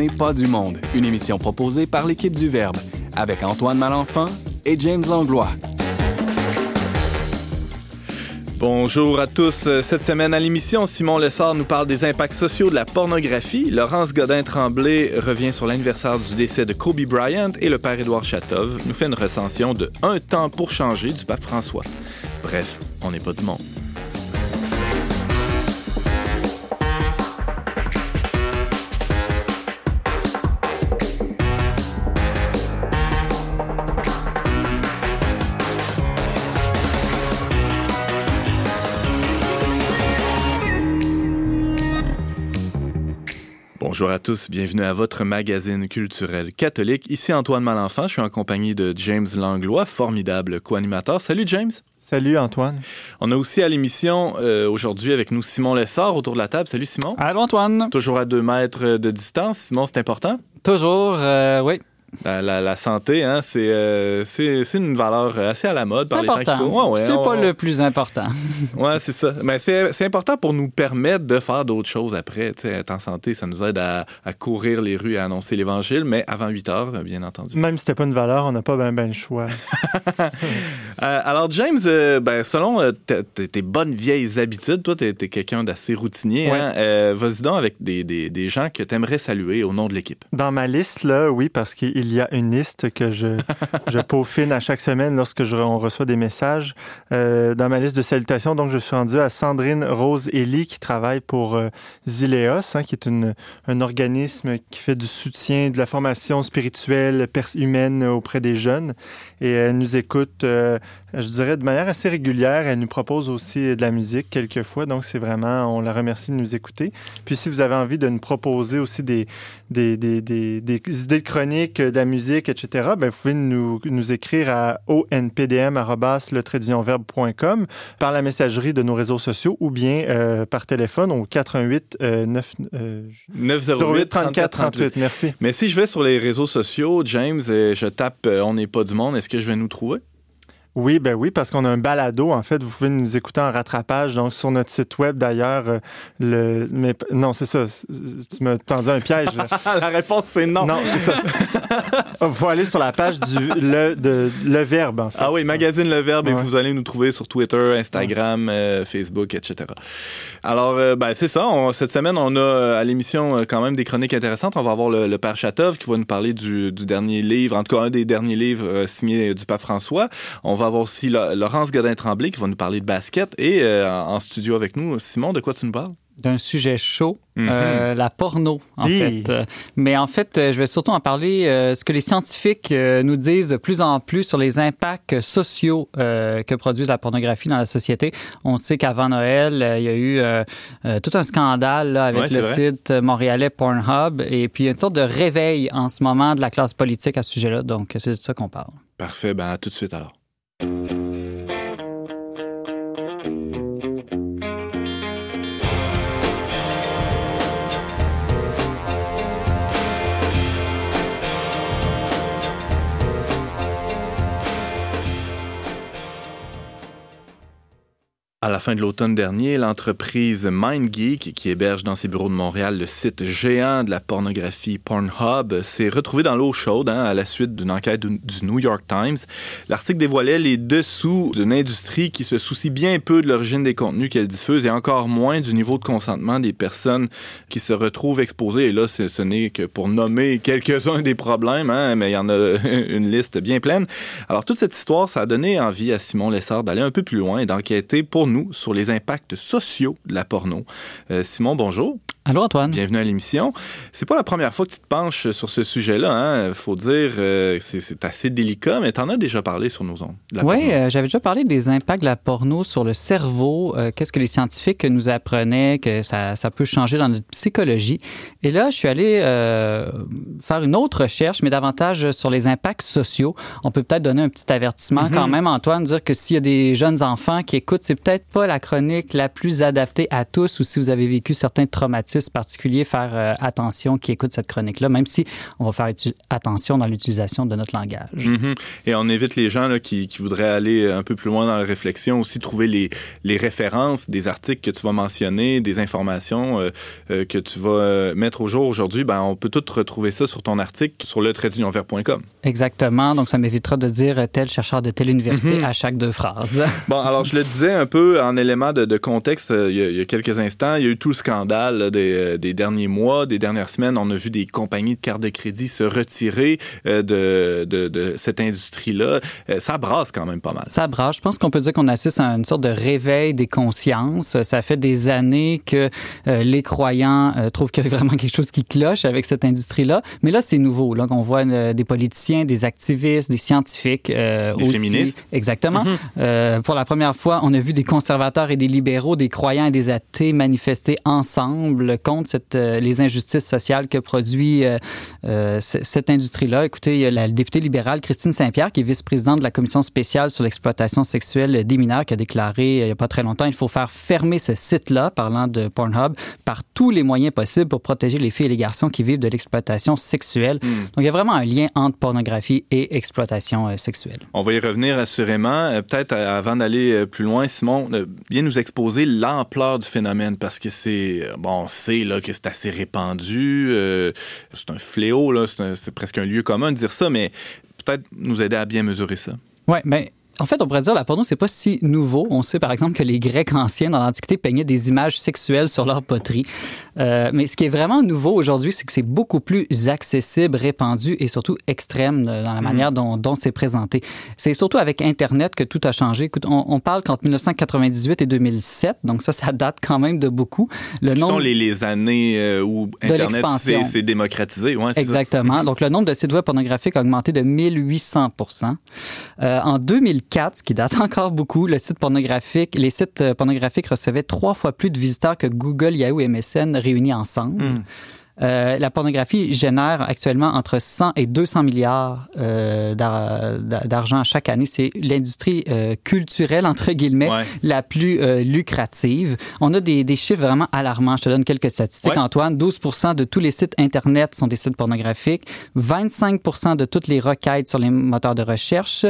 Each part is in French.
n'est pas du monde, une émission proposée par l'équipe du Verbe, avec Antoine Malenfant et James Langlois. Bonjour à tous. Cette semaine à l'émission, Simon Lessard nous parle des impacts sociaux de la pornographie. Laurence Godin-Tremblay revient sur l'anniversaire du décès de Kobe Bryant et le père Édouard Chatov nous fait une recension de Un temps pour changer du pape François. Bref, on n'est pas du monde. Bonjour à tous, bienvenue à votre magazine culturel catholique. Ici Antoine Malenfant, je suis en compagnie de James Langlois, formidable co-animateur. Salut James. Salut Antoine. On a aussi à l'émission euh, aujourd'hui avec nous Simon Lessard autour de la table. Salut Simon. Allô Antoine. Toujours à deux mètres de distance. Simon, c'est important? Toujours, euh, oui. La, santé, hein, euh, c'est, c'est, une valeur assez à la mode par les temps qui ouais, ouais, C'est pas le plus important. ouais, c'est ça. Mais c'est, c'est important pour nous permettre de faire d'autres choses après. être en santé, ça nous aide à, à, courir les rues et à annoncer l'Évangile, mais avant 8 heures, bien entendu. Même si c'était pas une valeur, on n'a pas bien ben le choix. Euh, alors, James, euh, ben, selon tes bonnes vieilles habitudes, toi, tu es, quelqu'un d'assez routinier. Hein? vas-y donc avec des, des, des gens que tu aimerais saluer au nom de l'équipe. Dans ma liste, là, oui, parce qu'il il y a une liste que je, je peaufine à chaque semaine lorsque je, on reçoit des messages euh, dans ma liste de salutations. Donc, je suis rendu à Sandrine Rose Elie qui travaille pour euh, Zileos, hein, qui est une, un organisme qui fait du soutien de la formation spirituelle humaine auprès des jeunes. Et elle nous écoute, euh, je dirais, de manière assez régulière. Elle nous propose aussi de la musique quelquefois. Donc, c'est vraiment, on la remercie de nous écouter. Puis, si vous avez envie de nous proposer aussi des, des, des, des, des idées de chroniques, de la musique, etc., ben, vous pouvez nous, nous écrire à onpdm.com par la messagerie de nos réseaux sociaux ou bien euh, par téléphone au 88 9, 908 34 38. Merci. Mais si je vais sur les réseaux sociaux, James, et je tape euh, On n'est pas du monde, est-ce que je vais nous trouver? Oui, ben oui, parce qu'on a un balado. En fait, vous pouvez nous écouter en rattrapage, donc sur notre site web d'ailleurs. Euh, le, mais non, c'est ça. Tu m'as tendu un piège. la réponse c'est non. Non, c'est ça. Il faut aller sur la page du le, de, le Verbe. En fait. Ah oui, magazine Le Verbe, et vous allez nous trouver sur Twitter, Instagram, euh, Facebook, etc. Alors, euh, ben c'est ça. cette semaine, on a à l'émission quand même des chroniques intéressantes. On va avoir le, père Chatov qui va nous parler du, du, dernier livre, en tout cas un des derniers livres signés du pape François. On va avoir aussi Laurence Godin-Tremblay qui va nous parler de basket. Et euh, en studio avec nous, Simon, de quoi tu nous parles? d'un sujet chaud, mhm. euh, la porno, en fait. Mais en fait, euh, je vais surtout en parler ce que les scientifiques nous disent de plus en plus sur les impacts sociaux que produit la pornographie dans la société. On sait qu'avant Noël, il y a eu tout un scandale avec le site montréalais Pornhub et puis il y a une sorte de réveil en ce moment de la classe politique à ce sujet-là. Donc, c'est de ça qu'on parle. Parfait. Ben, à tout de suite alors. À la fin de l'automne dernier, l'entreprise MindGeek, qui héberge dans ses bureaux de Montréal le site géant de la pornographie Pornhub, s'est retrouvée dans l'eau chaude hein, à la suite d'une enquête du New York Times. L'article dévoilait les dessous d'une industrie qui se soucie bien peu de l'origine des contenus qu'elle diffuse et encore moins du niveau de consentement des personnes qui se retrouvent exposées. Et là, ce n'est que pour nommer quelques-uns des problèmes, hein, mais il y en a une liste bien pleine. Alors, toute cette histoire, ça a donné envie à Simon Lessard d'aller un peu plus loin et d'enquêter pour nous sur les impacts sociaux de la porno. Euh, Simon, bonjour. Allô Antoine. Bienvenue à l'émission. C'est pas la première fois que tu te penches sur ce sujet-là. Hein? Faut dire, euh, c'est assez délicat, mais tu en as déjà parlé sur nos ondes. Oui, euh, j'avais déjà parlé des impacts de la porno sur le cerveau. Qu'est-ce que les scientifiques nous apprenaient que ça, ça, peut changer dans notre psychologie. Et là, je suis allé faire une autre recherche, mais davantage sur les impacts sociaux. On peut peut-être donner un petit avertissement mm-hmm. quand même, Antoine, dire que s'il y a des jeunes enfants qui écoutent, c'est peut-être pas la chronique la plus adaptée à tous ou si vous avez vécu certains traumatismes avertissent particulier faire euh, attention qui écoutent cette chronique-là, même si on va faire attention dans l'utilisation de notre langage. Mm-hmm. Et on évite les gens là, qui, qui, voudraient aller un peu plus loin dans la réflexion, aussi trouver les, les références des articles que tu vas mentionner, des informations euh, euh, que tu vas mettre au jour aujourd'hui. Ben, on peut tout retrouver ça sur ton article sur le Exactement. Donc, ça m'évitera de dire tel chercheur de telle université mm-hmm. à chaque deux phrases. bon, alors, je le disais un peu en élément de, contexte il y, a, il y, a, quelques instants. Il y a eu tout le scandale des, des derniers mois, des dernières semaines, on a vu des compagnies de cartes de crédit se retirer euh, de, de, cette industrie-là. Euh, ça brasse quand même pas mal. Ça brasse. Je pense qu'on peut dire qu'on assiste à une sorte de réveil des consciences. Ça fait des années que euh, les croyants trouvent qu'il y a vraiment quelque chose qui cloche avec cette industrie-là. Mais là, c'est nouveau. Là, on voit des politiciens, des activistes, des scientifiques. des féministes. Exactement. Mm-hmm. pour la première fois, on a vu des conservateurs et des libéraux, des croyants et des athées manifester ensemble contre cette, les injustices sociale que produit euh, euh, cette industrie-là. Écoutez, il y a la députée libérale Christine Saint-Pierre, qui est vice-présidente de la commission spéciale sur l'exploitation sexuelle des mineurs, qui a déclaré il n'y a pas très longtemps, il faut faire fermer ce site-là, parlant de Pornhub, par tous les moyens possibles pour protéger les filles et les garçons qui vivent de l'exploitation sexuelle. Hmm. Donc, il y a vraiment un lien entre pornographie et exploitation euh, sexuelle. On va y revenir assurément. Peut-être avant d'aller plus loin, Simon, bien nous exposer l'ampleur du phénomène, parce que c'est, bon, on que c'est assez répandu euh, c'est un fléau, c'est, presque un lieu commun de dire ça, mais peut-être nous aider à bien mesurer ça. Oui, mais en fait, on pourrait dire la porno, c'est pas si nouveau. On sait par exemple que les Grecs anciens dans l'Antiquité peignaient des images sexuelles sur leur poterie. Euh, mais ce qui est vraiment nouveau aujourd'hui, c'est que c'est beaucoup plus accessible, répandu et surtout extrême dans la mhm. manière dont, dont c'est présenté. C'est surtout avec Internet que tout a changé. Écoute, on, parle qu'entre 1998 et 2007, donc ça, ça date quand même de beaucoup. Le Ce sont les, les années euh, où Internet s'est démocratisé. Ouais, Exactement. Ça. Donc le nombre de sites web pornographiques a augmenté de 1800 euh, En 2004, ce qui date encore beaucoup, le site pornographique, les sites euh, pornographiques recevaient trois fois plus de visiteurs que Google, Yahoo et MSN réunis ensemble. Hmm. Euh, la pornographie génère actuellement entre 100 et 200 milliards euh, d'argent chaque année. C'est l'industrie euh, culturelle, entre guillemets, la plus lucrative. On a des, chiffres vraiment alarmants. Je te donne quelques statistiques, Antoine. 12% de tous les sites Internet sont des sites pornographiques. 25% de toutes les requêtes sur les moteurs de recherche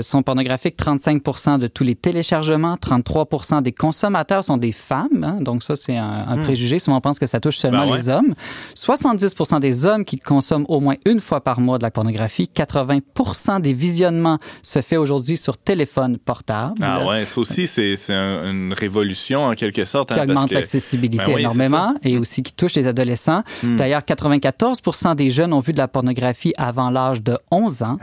sont pornographiques. 35% de tous les téléchargements. 33% des consommateurs sont des femmes. Hein. Donc ça, c'est un, hmm. préjugé. Souvent, on pense que ça touche seulement ben les hommes. 70% des hommes qui consomment au moins une fois par mois de la pornographie. 80% des visionnements se fait aujourd'hui sur téléphone portable. Ah ouais, ça aussi, c'est une révolution en quelque sorte. Qui hein, augmente l'accessibilité ben énormément et aussi qui touche les adolescents. Hmm. D'ailleurs, 94 des jeunes ont vu de la pornographie avant l'âge de 11 ans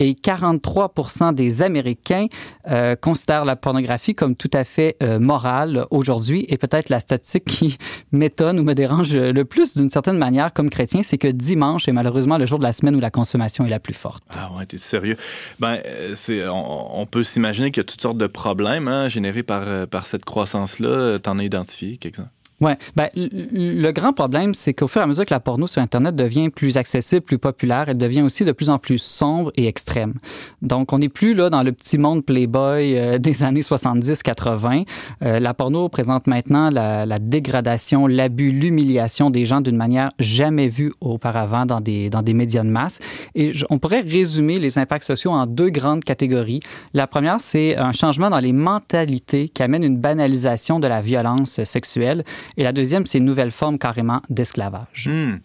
et 43 des Américains euh, considèrent la pornographie comme tout à fait euh, morale aujourd'hui et peut-être la statistique qui m'étonne ou me dérange le plus d'une certaine manière, comme chrétien, c'est que dimanche est malheureusement le jour de la semaine où la consommation est la plus forte. Ah ouais, t'es sérieux? Ben, euh, on, peut s'imaginer qu'il y a toutes sortes de problèmes hein, générés par, par cette croissance-là. T'en as identifié quelques-uns? Oui. Ben, le grand problème, c'est qu'au fur et à mesure que la porno sur Internet devient plus accessible, plus populaire, elle devient aussi de plus en plus sombre et extrême. Donc, on n'est plus là dans le petit monde Playboy euh, des années 70-80. Euh, la porno présente maintenant la, la dégradation, l'abus, l'humiliation des gens d'une manière jamais vue auparavant dans des, dans des médias de masse. Et on pourrait résumer les impacts sociaux en deux grandes catégories. La première, c'est un changement dans les mentalités qui amène une banalisation de la violence sexuelle. Et la deuxième, c'est une nouvelle forme carrément d'esclavage. Hmm.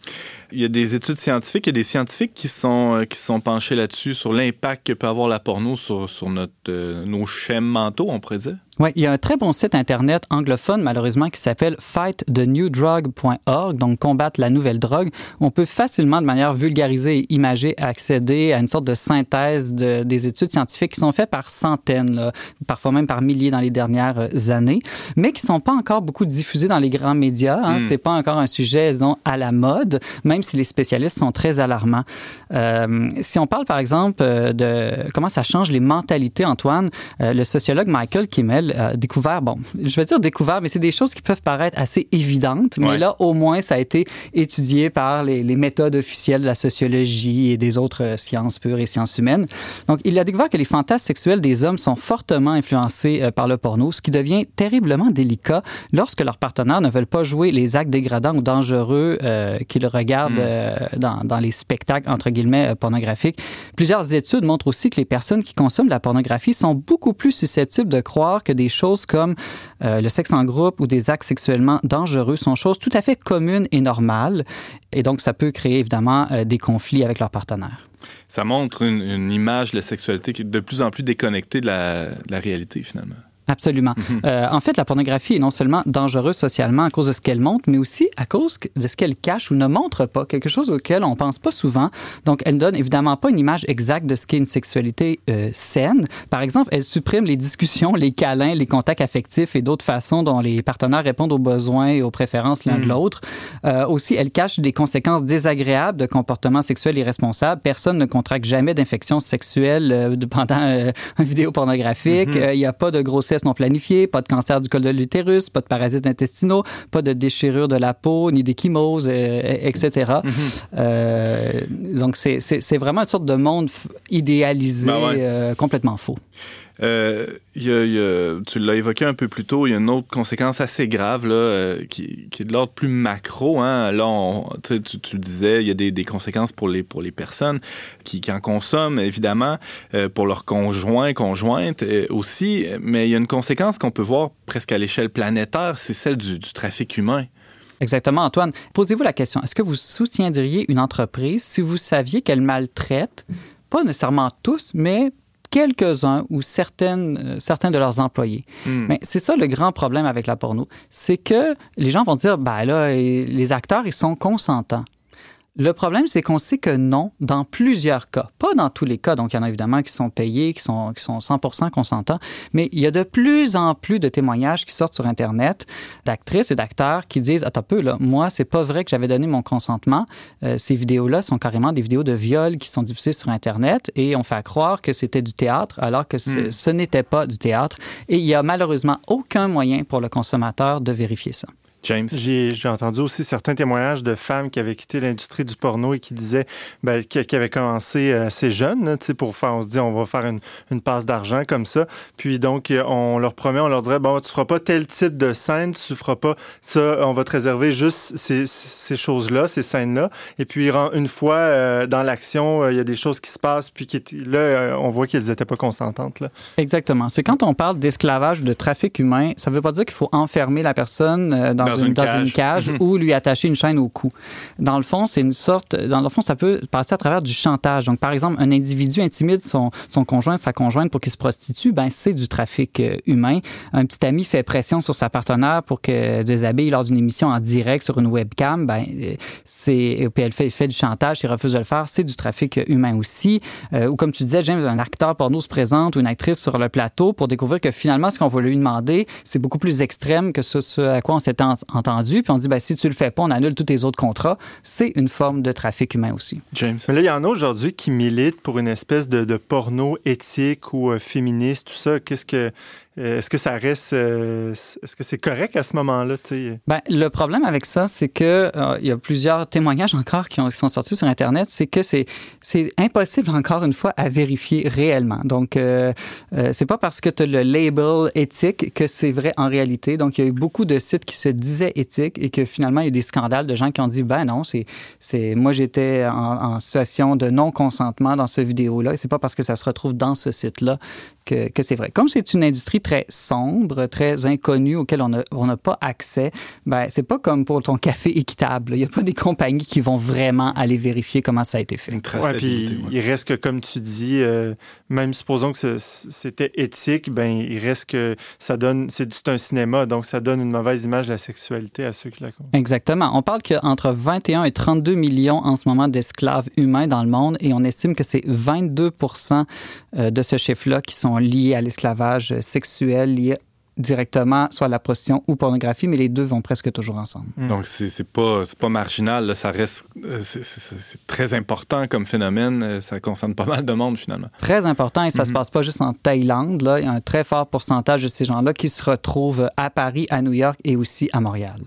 Il y a des études scientifiques, il y a des scientifiques qui sont, euh, qui sont penchés là-dessus, sur l'impact que peut avoir la porno sur, sur notre, euh, nos schèmes mentaux, on pourrait dire. Oui, il y a un très bon site Internet anglophone, malheureusement, qui s'appelle fightthenewdrug.org, donc combattre la nouvelle drogue. On peut facilement, de manière vulgarisée et imagée, accéder à une sorte de synthèse de, des études scientifiques qui sont faites par centaines, parfois même par milliers dans les dernières années, mais qui ne sont pas encore beaucoup diffusées dans les grands médias. Hein. Mm. C'est pas encore un sujet, disons, à la mode, même même si les spécialistes sont très alarmants. Euh, si on parle, par exemple, euh, de comment ça change les mentalités, Antoine, euh, le sociologue Michael Kimmel a découvert, bon, je vais dire découvert, mais c'est des choses qui peuvent paraître assez évidentes, mais là, au moins, ça a été étudié par les, les, méthodes officielles de la sociologie et des autres sciences pures et sciences humaines. Donc, il a découvert que les fantasmes sexuels des hommes sont fortement influencés par le porno, ce qui devient terriblement délicat lorsque leurs partenaires ne veulent pas jouer les actes dégradants ou dangereux euh, qu'ils regardent euh, dans, les spectacles, entre guillemets, euh, pornographiques. Plusieurs études montrent aussi que les personnes qui consomment la pornographie sont beaucoup plus susceptibles de croire que des choses comme euh, le sexe en groupe ou des actes sexuellement dangereux sont choses tout à fait communes et normales. Et donc, ça peut créer évidemment des conflits avec leurs partenaires. Ça montre une, image de la sexualité qui est de plus en plus déconnectée de de la réalité, finalement. Absolument. Mhm. euh, en fait, la pornographie est non seulement dangereuse socialement à cause de ce qu'elle montre, mais aussi à cause de ce qu'elle cache ou ne montre pas, quelque chose auquel on pense pas souvent. Donc, elle ne donne évidemment pas une image exacte de ce qu'est une sexualité euh, saine. Par exemple, elle supprime les discussions, les câlins, les contacts affectifs et d'autres façons dont les partenaires répondent aux besoins et aux préférences l'un de mhm. l'autre. Euh, aussi, elle cache des conséquences désagréables de comportements sexuels irresponsables. Personne ne contracte jamais d'infection sexuelle pendant une vidéo pornographique. Mhm. Il n'y a pas de grossesse non planifiés, pas de cancer du col de l'utérus, pas de parasites intestinaux, pas de déchirure de la peau, ni d'échymose, etc. Mm-hmm. euh, donc, c'est vraiment une sorte de monde idéalisé, ben euh, complètement faux. Euh, tu l'as évoqué un peu plus tôt, il y a une autre conséquence assez grave là, euh, qui, est de l'ordre plus macro. Hein. Là, tu, le disais, il y a des, conséquences pour les, pour les personnes qui, en consomment, évidemment, euh, pour leurs conjoints, conjointes aussi. Mais il y a une conséquence qu'on peut voir presque à l'échelle planétaire, c'est celle du trafic humain. Exactement, Antoine. Posez-vous la question, est-ce que vous soutiendriez une entreprise si vous saviez qu'elle maltraite, pas nécessairement tous, mais quelques-uns ou certaines, euh, certains de leurs employés. Hmm. Mais c'est ça le grand problème avec la porno, c'est que les gens vont dire, ben là, les acteurs, ils sont consentants. Le problème, c'est qu'on sait que non, dans plusieurs cas. Pas dans tous les cas, donc il y en a évidemment qui sont payés, qui sont, qui sont 100 consentants, mais il y a de plus en plus de témoignages qui sortent sur Internet d'actrices et d'acteurs qui disent Attends un peu, là, moi, c'est pas vrai que j'avais donné mon consentement. Euh, ces vidéos-là sont carrément des vidéos de viol qui sont diffusées sur Internet et on fait croire que c'était du théâtre alors que hmm. ce n'était pas du théâtre. Et il y a malheureusement aucun moyen pour le consommateur de vérifier ça. James? J'ai entendu aussi certains témoignages de femmes qui avaient quitté l'industrie du porno et qui disaient ben, qui, avaient commencé assez jeunes, pour faire, on se dit on va faire une, une passe d'argent comme ça. Puis donc, on leur promet, on leur dirait bon, tu feras pas tel type de scène, tu feras pas ça, on va te réserver juste ces, ces choses-là, ces scènes-là. Et puis, une fois euh, dans l'action, euh, il y a des choses qui se passent, puis qui, là, euh, on voit qu'elles n'étaient pas consentantes. Là. Exactement. C'est quand on parle d'esclavage, de trafic humain, ça veut pas dire qu'il faut enfermer la personne dans dans, une, cage, mhm. ou lui attacher une chaîne au cou. Dans le fond, c'est une sorte, dans le fond, ça peut passer à travers du chantage. Donc, par exemple, un individu intimide son, son conjoint, sa conjointe pour qu'il se prostitue, ben c'est du trafic euh, humain. Un petit ami fait pression sur sa partenaire pour que déshabille lors d'une émission en direct sur une webcam, ben euh, c'est puis elle fait, fait du chantage, il refuse de le faire, c'est du trafic humain aussi. Euh, ou comme tu disais, James, un acteur porno se présente ou une actrice sur le plateau pour découvrir que finalement, ce qu'on va lui demander, c'est beaucoup plus extrême que ce, ce à quoi on s'était entendu, puis on dit, ben, si tu le fais pas, on annule tous tes autres contrats. C'est une forme de trafic humain aussi. James. Mais là, il y en a aujourd'hui qui militent pour une espèce de, de porno éthique ou euh, féministe, tout ça. Qu'est-ce que est-ce que ça reste, euh, est-ce que c'est correct à ce moment-là? Ben, le problème avec ça, c'est que euh, il y a plusieurs témoignages encore qui, ont, sont sortis sur Internet, c'est que c'est, impossible encore une fois à vérifier réellement. Donc, euh, c'est pas parce que tu as le label éthique que c'est vrai en réalité. Donc, il y a eu beaucoup de sites qui se disaient éthiques et que finalement, il y a eu des scandales de gens qui ont dit, ben non, c'est, c'est moi j'étais en, en situation de non-consentement dans cette vidéo-là et c'est pas parce que ça se retrouve dans ce site-là que, que c'est vrai. Comme c'est une industrie très sombre, très inconnue, auquel on n'a on pas accès, ben, c'est pas comme pour ton café équitable. Il n'y a pas des compagnies qui vont vraiment aller vérifier comment ça a été fait. Ouais, puis il reste que, comme tu dis, euh, même supposons que c'était éthique, ben, il reste que ça donne, c'est un cinéma, donc ça donne une mauvaise image de la sexualité à ceux qui la consomment. Exactement. On parle qu'entre 21 et 32 millions en ce moment d'esclaves humains dans le monde et on estime que c'est 22 euh, de ce chiffre-là qui sont liés à l'esclavage sexuel, liés directement soit la prostitution ou pornographie, mais les deux vont presque toujours ensemble. Mm. Donc, c'est pas, pas marginal, ça reste euh, c'est très important comme phénomène, euh, ça concerne pas mal de monde finalement. Très important et ça se mm-hmm. passe pas juste en Thaïlande, là. il y a un très fort pourcentage de ces gens-là qui se retrouvent à Paris, à New York et aussi à Montréal.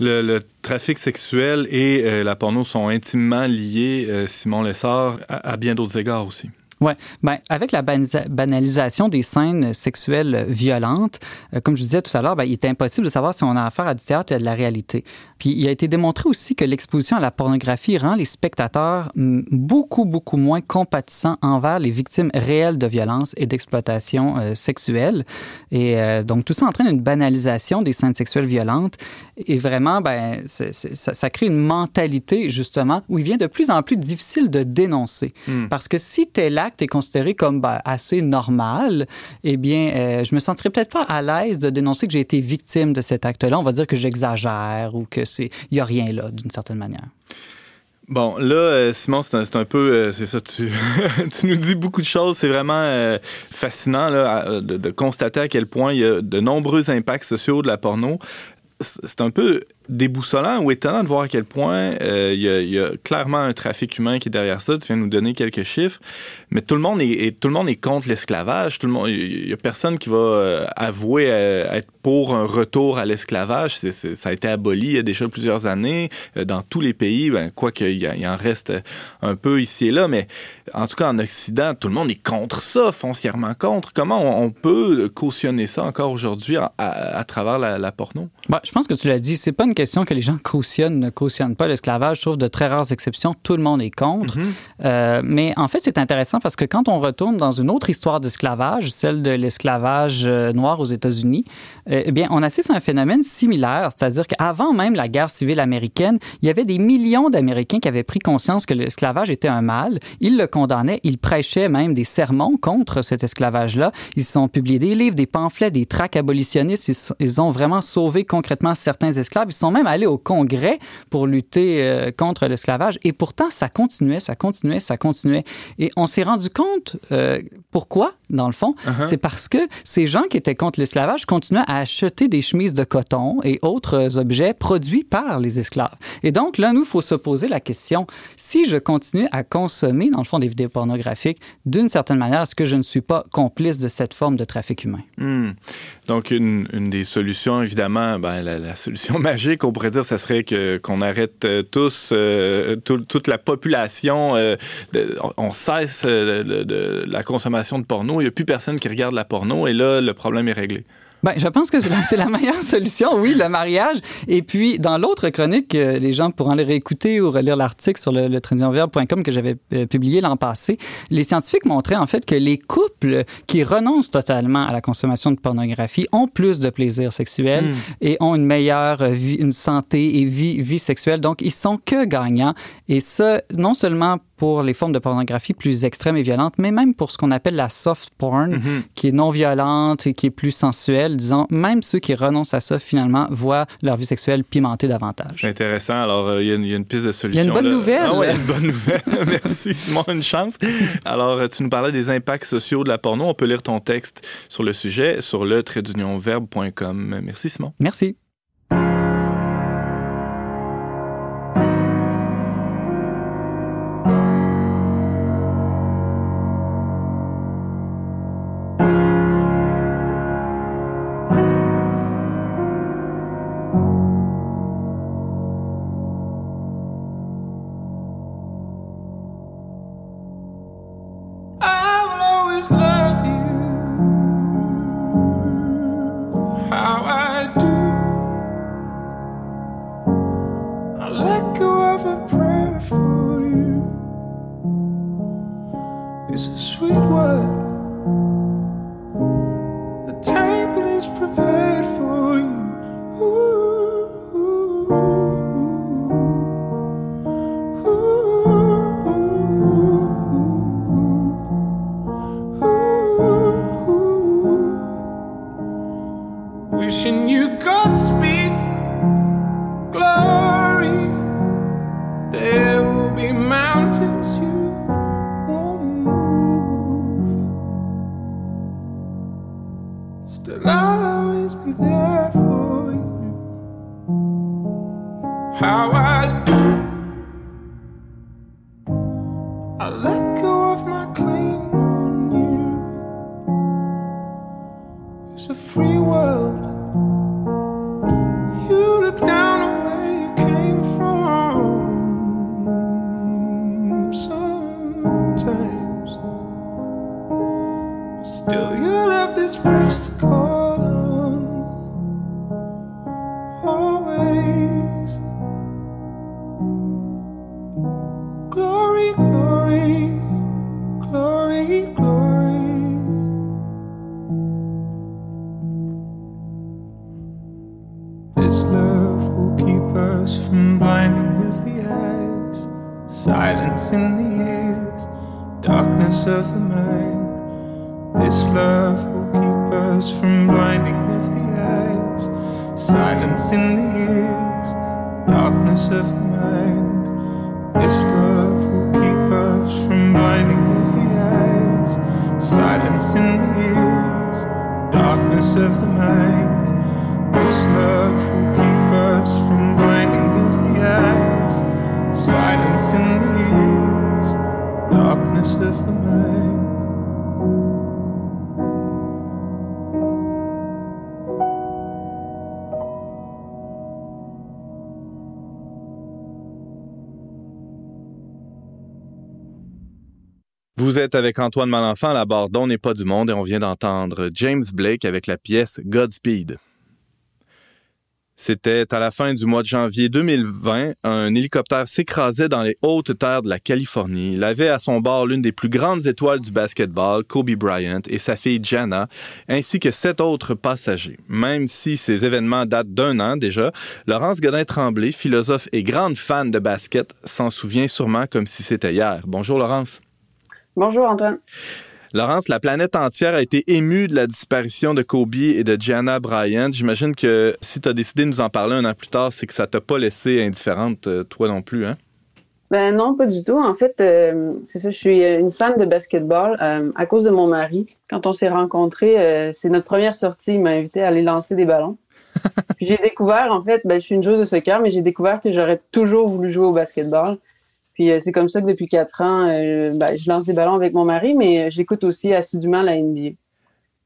Le, trafic sexuel et euh, la porno sont intimement liés, Simon Lessard, à bien d'autres égards aussi. Oui, ben, avec la banalisation des scènes sexuelles violentes, euh, comme je disais tout à l'heure, ben, il est impossible de savoir si on a affaire à du théâtre ou à de la réalité. Puis il a été démontré aussi que l'exposition à la pornographie rend les spectateurs beaucoup, beaucoup moins compatissants envers les victimes réelles de violences et d'exploitation euh, sexuelle. Et euh, donc tout ça entraîne une banalisation des scènes sexuelles violentes. Et vraiment, ben, ça, ça, crée une mentalité, justement, où il vient de plus en plus difficile de dénoncer. Hmm. Parce que si tel est considéré comme ben, assez normal, eh bien, euh, je me sentirais peut-être pas à l'aise de dénoncer que j'ai été victime de cet acte-là. On va dire que j'exagère ou que c'est, il y a rien là, d'une certaine manière. Bon, là, euh, Simon, c'est un, peu, euh, c'est ça, tu, nous dis beaucoup de choses. C'est vraiment fascinant là, de, constater à quel point il y a de nombreux impacts sociaux de la porno. C'est un peu déboussolant ou étonnant de voir à quel point euh, il y, a clairement un trafic humain qui est derrière ça. Tu viens nous donner quelques chiffres, mais tout le monde est, tout le monde est contre l'esclavage. Tout le monde, il y a personne qui va euh, avouer euh, être pour un retour à l'esclavage. ça a été aboli il y a déjà plusieurs années dans tous les pays. Ben, quoi qu'il y, en reste un peu ici et là, mais en tout cas en Occident, tout le monde est contre ça, foncièrement contre. Comment on, peut cautionner ça encore aujourd'hui à, travers la, porno? Bah, je pense que tu l'as dit, c'est pas une question que les gens cautionnent, ne cautionnent pas l'esclavage, sauf de très rares exceptions. Tout le monde est contre. Mhm. euh, mais en fait, c'est intéressant parce que quand on retourne dans une autre histoire d'esclavage, celle de l'esclavage euh, noir aux États-Unis, euh, eh bien, on assiste à un phénomène similaire, c'est-à-dire qu'avant même la guerre civile américaine, il y avait des millions d'Américains qui avaient pris conscience que l'esclavage était un mal. Ils le condamnaient, ils prêchaient même des sermons contre cet esclavage-là. Ils ont publié des livres, des pamphlets, des tracts abolitionnistes. Ils, ils ont vraiment sauvé concrètement certains esclaves. Ils sont même allés au Congrès pour lutter euh, contre l'esclavage. Et pourtant, ça continuait, ça continuait, ça continuait. Et on s'est rendu compte euh, pourquoi, dans le fond? Uh-huh. C'est parce que ces gens qui étaient contre l'esclavage continuaient à acheter des chemises de coton et autres objets produits par les esclaves. Et donc, là, nous, il faut se poser la question, si je continue à consommer, dans le fond, des vidéos pornographiques, d'une certaine manière, est-ce que je ne suis pas complice de cette forme de trafic humain? Hmm. Donc, une, une, des solutions, évidemment, ben, la, solution magique on pourrait dire, ça serait qu'on arrête euh, tous, euh, toute la population, euh, on cesse de, la consommation de porno. Il n'y a plus personne qui regarde la porno et là, le problème est réglé. Ben, je pense que c'est la, meilleure solution, oui, le mariage. Et puis, dans l'autre chronique, les gens pourront aller réécouter ou relire l'article sur le, le que j'avais publié l'an passé. Les scientifiques montraient en fait que les couples qui renoncent totalement à la consommation de pornographie ont plus de plaisir sexuel hmm. et ont une meilleure vie, une santé et vie, vie sexuelle. Donc, ils sont que gagnants. Et ça, non seulement pour les formes de pornographie plus extrêmes et violentes, mais même pour ce qu'on appelle la soft porn, mhm. qui est non violente et qui est plus sensuelle, disons, même ceux qui renoncent à ça, finalement, voient leur vie sexuelle pimentée davantage. C'est intéressant. Alors, euh, il y, a une piste de solution. Il y a une bonne nouvelle. Ah une bonne nouvelle. Merci, Simon, une chance. Alors, euh, tu nous parlais des impacts sociaux de la porno. On peut lire ton texte sur le sujet sur le verbe.com. Merci, Simon. Merci. This love will keep us from blinding with the eyes, silence in the ears, darkness of the mind. This love will keep us from blinding with the eyes, silence in the ears, darkness of the mind. This love will keep us from blinding with the eyes, silence in the ears, darkness of the mind. Vous êtes avec Antoine Malenfant à la barre d'On n'est pas du monde et on vient d'entendre James Blake avec la pièce Godspeed. C'était à la fin du mois de janvier 2020. Un hélicoptère s'écrasait dans les hautes terres de la Californie. Il avait à son bord l'une des plus grandes étoiles du basketball, Kobe Bryant, et sa fille Jana, ainsi que sept autres passagers. Même si ces événements datent d'un an déjà, Laurence Godin-Tremblay, philosophe et grande fan de basket, s'en souvient sûrement comme si c'était hier. Bonjour Laurence. Bonjour Antoine. Laurence, la planète entière a été émue de la disparition de Kobe et de Gianna Bryant. J'imagine que si tu as décidé de nous en parler un an plus tard, c'est que ça t'a pas laissé indifférente, euh, toi non plus, hein? Ben non, pas du tout. En fait, euh, c'est ça, je suis une fan de basketball euh, à cause de mon mari. Quand on s'est rencontrés, c'est notre première sortie. Il m'a invité à aller lancer des ballons. j'ai découvert, en fait, ben, je suis une joueuse de soccer, mais j'ai découvert que j'aurais toujours voulu jouer au basketball. Puis euh, c'est comme ça que depuis quatre ans, euh, ben, je lance des ballons avec mon mari, mais euh, j'écoute aussi assidûment la NBA.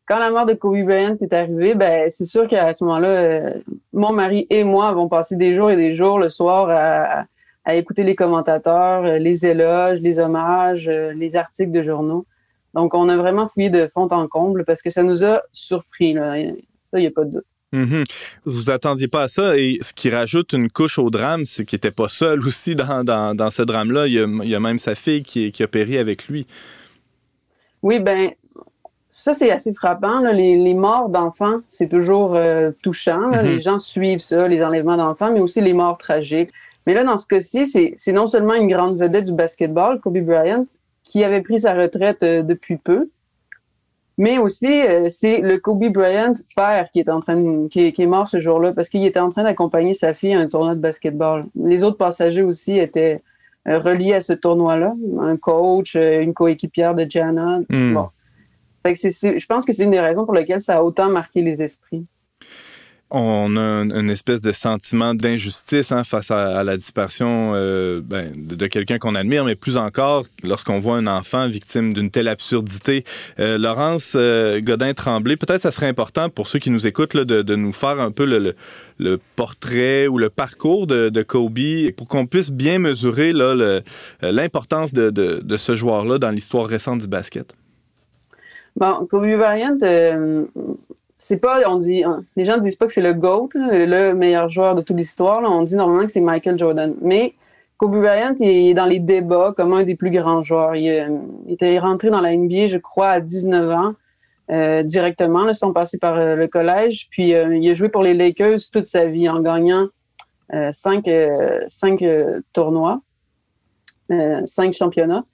Quand la mort de Kobe Bryant est arrivée, ben c'est sûr qu'à ce moment-là, mon mari et moi avons passé des jours et des jours le soir à, écouter les commentateurs, les éloges, les hommages, les articles de journaux. Donc on a vraiment fouillé de fond en comble parce que ça nous a surpris. Ça, il n'y a pas de doute. Mhm. Vous attendiez pas à ça et ce qui rajoute une couche au drame, c'est qu'il n'était pas seul aussi dans, dans, ce drame-là. Il, y a même sa fille qui, qui a péri avec lui. Oui, ben ça c'est assez frappant. Les, les, morts d'enfants, c'est toujours euh, touchant. Mhm. Les gens suivent ça, les enlèvements d'enfants, mais aussi les morts tragiques. Mais là, dans ce cas-ci, c'est non seulement une grande vedette du basketball, Kobe Bryant, qui avait pris sa retraite euh, depuis peu, mais aussi, euh, c'est le Kobe Bryant père qui est en train de, qui, est, mort ce jour-là parce qu'il était en train d'accompagner sa fille à un tournoi de basketball. Les autres passagers aussi étaient euh, reliés à ce tournoi-là. Un coach, euh, une coéquipière de Jana. Hmm. Bon. Fait que je pense que c'est une des raisons pour lesquelles ça a autant marqué les esprits on a une espèce de sentiment d'injustice hein, face à, la disparition euh, ben, de, quelqu'un qu'on admire, mais plus encore lorsqu'on voit un enfant victime d'une telle absurdité. Euh, Laurence euh, Godin-Tremblay, peut-être ça serait important pour ceux qui nous écoutent de, nous faire un peu le, portrait ou le parcours de, Kobe pour qu'on puisse bien mesurer l'importance de, de, ce joueur-là dans l'histoire récente du basket. Bon, Kobe Bryant, c'est pas, on dit, les gens disent pas que c'est le GOAT, le meilleur joueur de toute l'histoire. On dit normalement que c'est Michael Jordan. Mais Kobe Bryant il est dans les débats comme un des plus grands joueurs. Il, euh, était rentré dans la NBA, je crois, à 19 ans. Euh, directement, là, sans passer par euh, le collège. Puis il a joué pour les Lakers toute sa vie en gagnant cinq, cinq tournois, cinq championnats.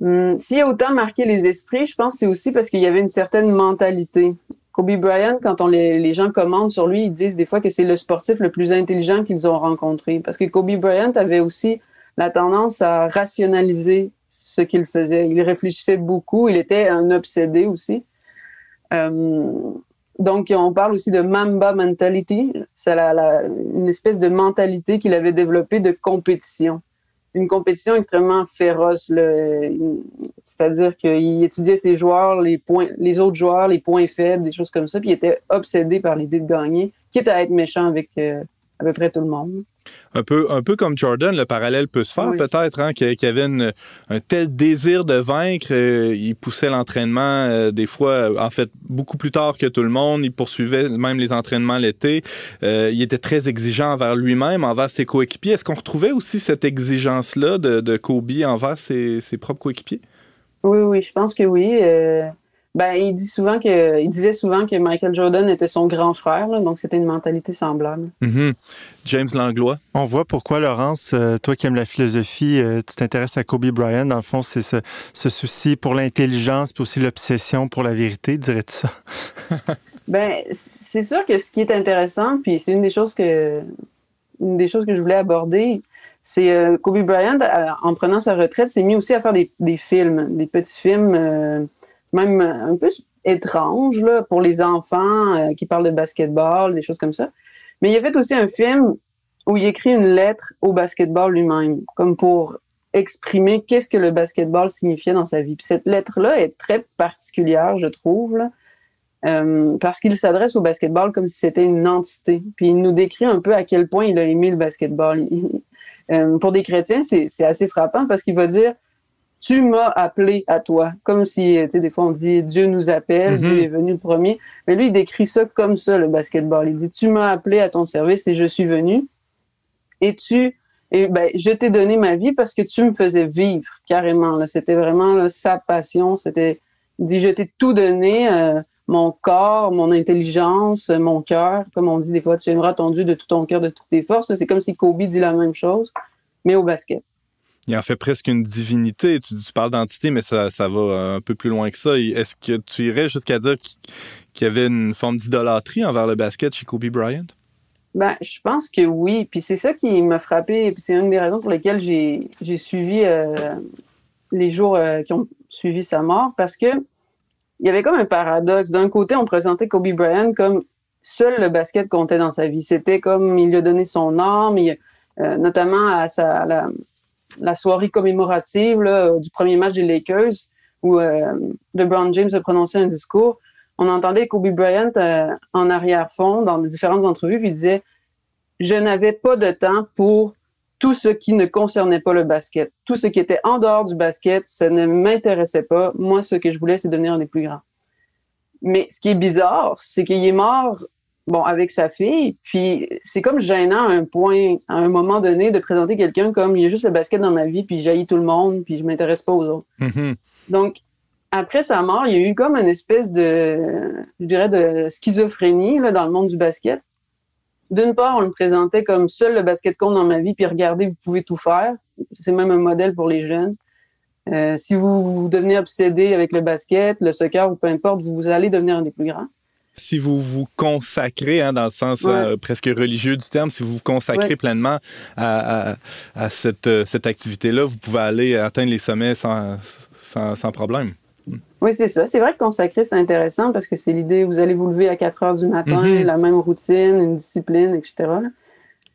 Hum, s'il a autant marqué les esprits, je pense que c'est aussi parce qu'il y avait une certaine mentalité. Kobe Bryant, quand on les, gens commandent sur lui, ils disent des fois que c'est le sportif le plus intelligent qu'ils ont rencontré. Parce que Kobe Bryant avait aussi la tendance à rationaliser ce qu'il faisait. Il réfléchissait beaucoup. Il était un obsédé aussi. Euh, donc, on parle aussi de Mamba mentality. C'est une espèce de mentalité qu'il avait développée de compétition une compétition extrêmement féroce. C'est-à-dire qu'il étudiait ses joueurs, les points, les autres joueurs, les points faibles, des choses comme ça, puis il était obsédé par l'idée de gagner, quitte à être méchant avec euh, à peu près tout le monde. Un peu, un peu comme Jordan, le parallèle peut se faire peut-être, hein, qu'il avait un tel désir de vaincre. Euh, il poussait l'entraînement euh, des fois, euh, en fait, beaucoup plus tard que tout le monde. Il poursuivait même les entraînements l'été. il était très exigeant envers lui-même, envers ses coéquipiers. Est-ce qu'on retrouvait aussi cette exigence-là de, Kobe envers ses, ses propres coéquipiers? Oui, oui, je pense que oui. Ben, il dit souvent que, il disait souvent que Michael Jordan était son grand frère, donc c'était une mentalité semblable. Mm-hmm. James Langlois. On voit pourquoi, Laurence, euh, toi qui aimes la philosophie, euh, tu t'intéresses à Kobe Bryant. Dans le fond, c'est ce, souci pour l'intelligence, puis aussi l'obsession pour la vérité, dirais-tu ça? ben, c'est sûr que ce qui est intéressant, puis c'est une des choses que, une des choses que je voulais aborder, c'est euh, Kobe Bryant, en prenant sa retraite, s'est mis aussi à faire des, des films, des petits films même un peu étrange là, pour les enfants euh, qui parlent de basketball, des choses comme ça. Mais il a fait aussi un film où il écrit une lettre au basketball lui-même, comme pour exprimer qu'est-ce que le basketball signifiait dans sa vie. Puis cette lettre-là est très particulière, je trouve, euh, parce qu'il s'adresse au basketball comme si c'était une entité. Puis il nous décrit un peu à quel point il a aimé le basketball. Euh, pour des chrétiens, c'est assez frappant parce qu'il va dire tu m'as appelé à toi. Comme si, tu sais, des fois on dit Dieu nous appelle, mm-hmm. Dieu est venu le premier. Mais lui, il décrit ça comme ça, le basketball. Il dit Tu m'as appelé à ton service et je suis venu. Et tu, et ben, je t'ai donné ma vie parce que tu me faisais vivre carrément. C'était vraiment sa passion. C'était, il dit Je t'ai tout donné, euh, mon corps, mon intelligence, mon cœur. Comme on dit des fois, tu aimeras ton Dieu de tout ton cœur, de toutes tes forces. C'est comme si Kobe dit la même chose, mais au basket il en fait presque une divinité. Tu, parles d'entité, mais ça, va un peu plus loin que ça. Est-ce que tu irais jusqu'à dire qu'il y avait une forme d'idolâtrie envers le basket chez Kobe Bryant? Ben, je pense que oui. Puis c'est ça qui m'a frappé. Puis c'est une des raisons pour lesquelles j'ai suivi euh, les jours euh, qui ont suivi sa mort. Parce que il y avait comme un paradoxe. D'un côté, on présentait Kobe Bryant comme seul le basket comptait dans sa vie. C'était comme il lui a donné son âme, euh, notamment à, sa, la soirée commémorative du premier match des Lakers où euh, LeBron James a prononcé un discours, on entendait Kobe Bryant euh, en arrière-fond dans différentes entrevues, puis il disait Je n'avais pas de temps pour tout ce qui ne concernait pas le basket. Tout ce qui était en dehors du basket, ça ne m'intéressait pas. Moi, ce que je voulais, c'est devenir un des plus grands. Mais ce qui est bizarre, c'est qu'il est mort bon, avec sa fille. Puis c'est comme gênant à un point, à un moment donné, de présenter quelqu'un comme il y a juste le basket dans ma vie, puis j'haïs tout le monde, puis je m'intéresse pas aux autres. Mm-hmm. Donc, après sa mort, il y a eu comme une espèce de, je dirais, de schizophrénie là, dans le monde du basket. D'une part, on le présentait comme seul le basket compte dans ma vie, puis regardez, vous pouvez tout faire. C'est même un modèle pour les jeunes. Euh, si vous, vous devenez obsédé avec le basket, le soccer ou peu importe, vous allez devenir un des plus grands si vous vous consacrez, hein, dans le sens euh, presque religieux du terme, si vous vous consacrez pleinement à, cette, euh, cette activité-là, vous pouvez aller atteindre les sommets sans, sans, problème. Oui, c'est ça. C'est vrai que consacrer, c'est intéressant parce que c'est l'idée, vous allez vous lever à 4 heures du matin, mm-hmm. la même routine, une discipline, etc.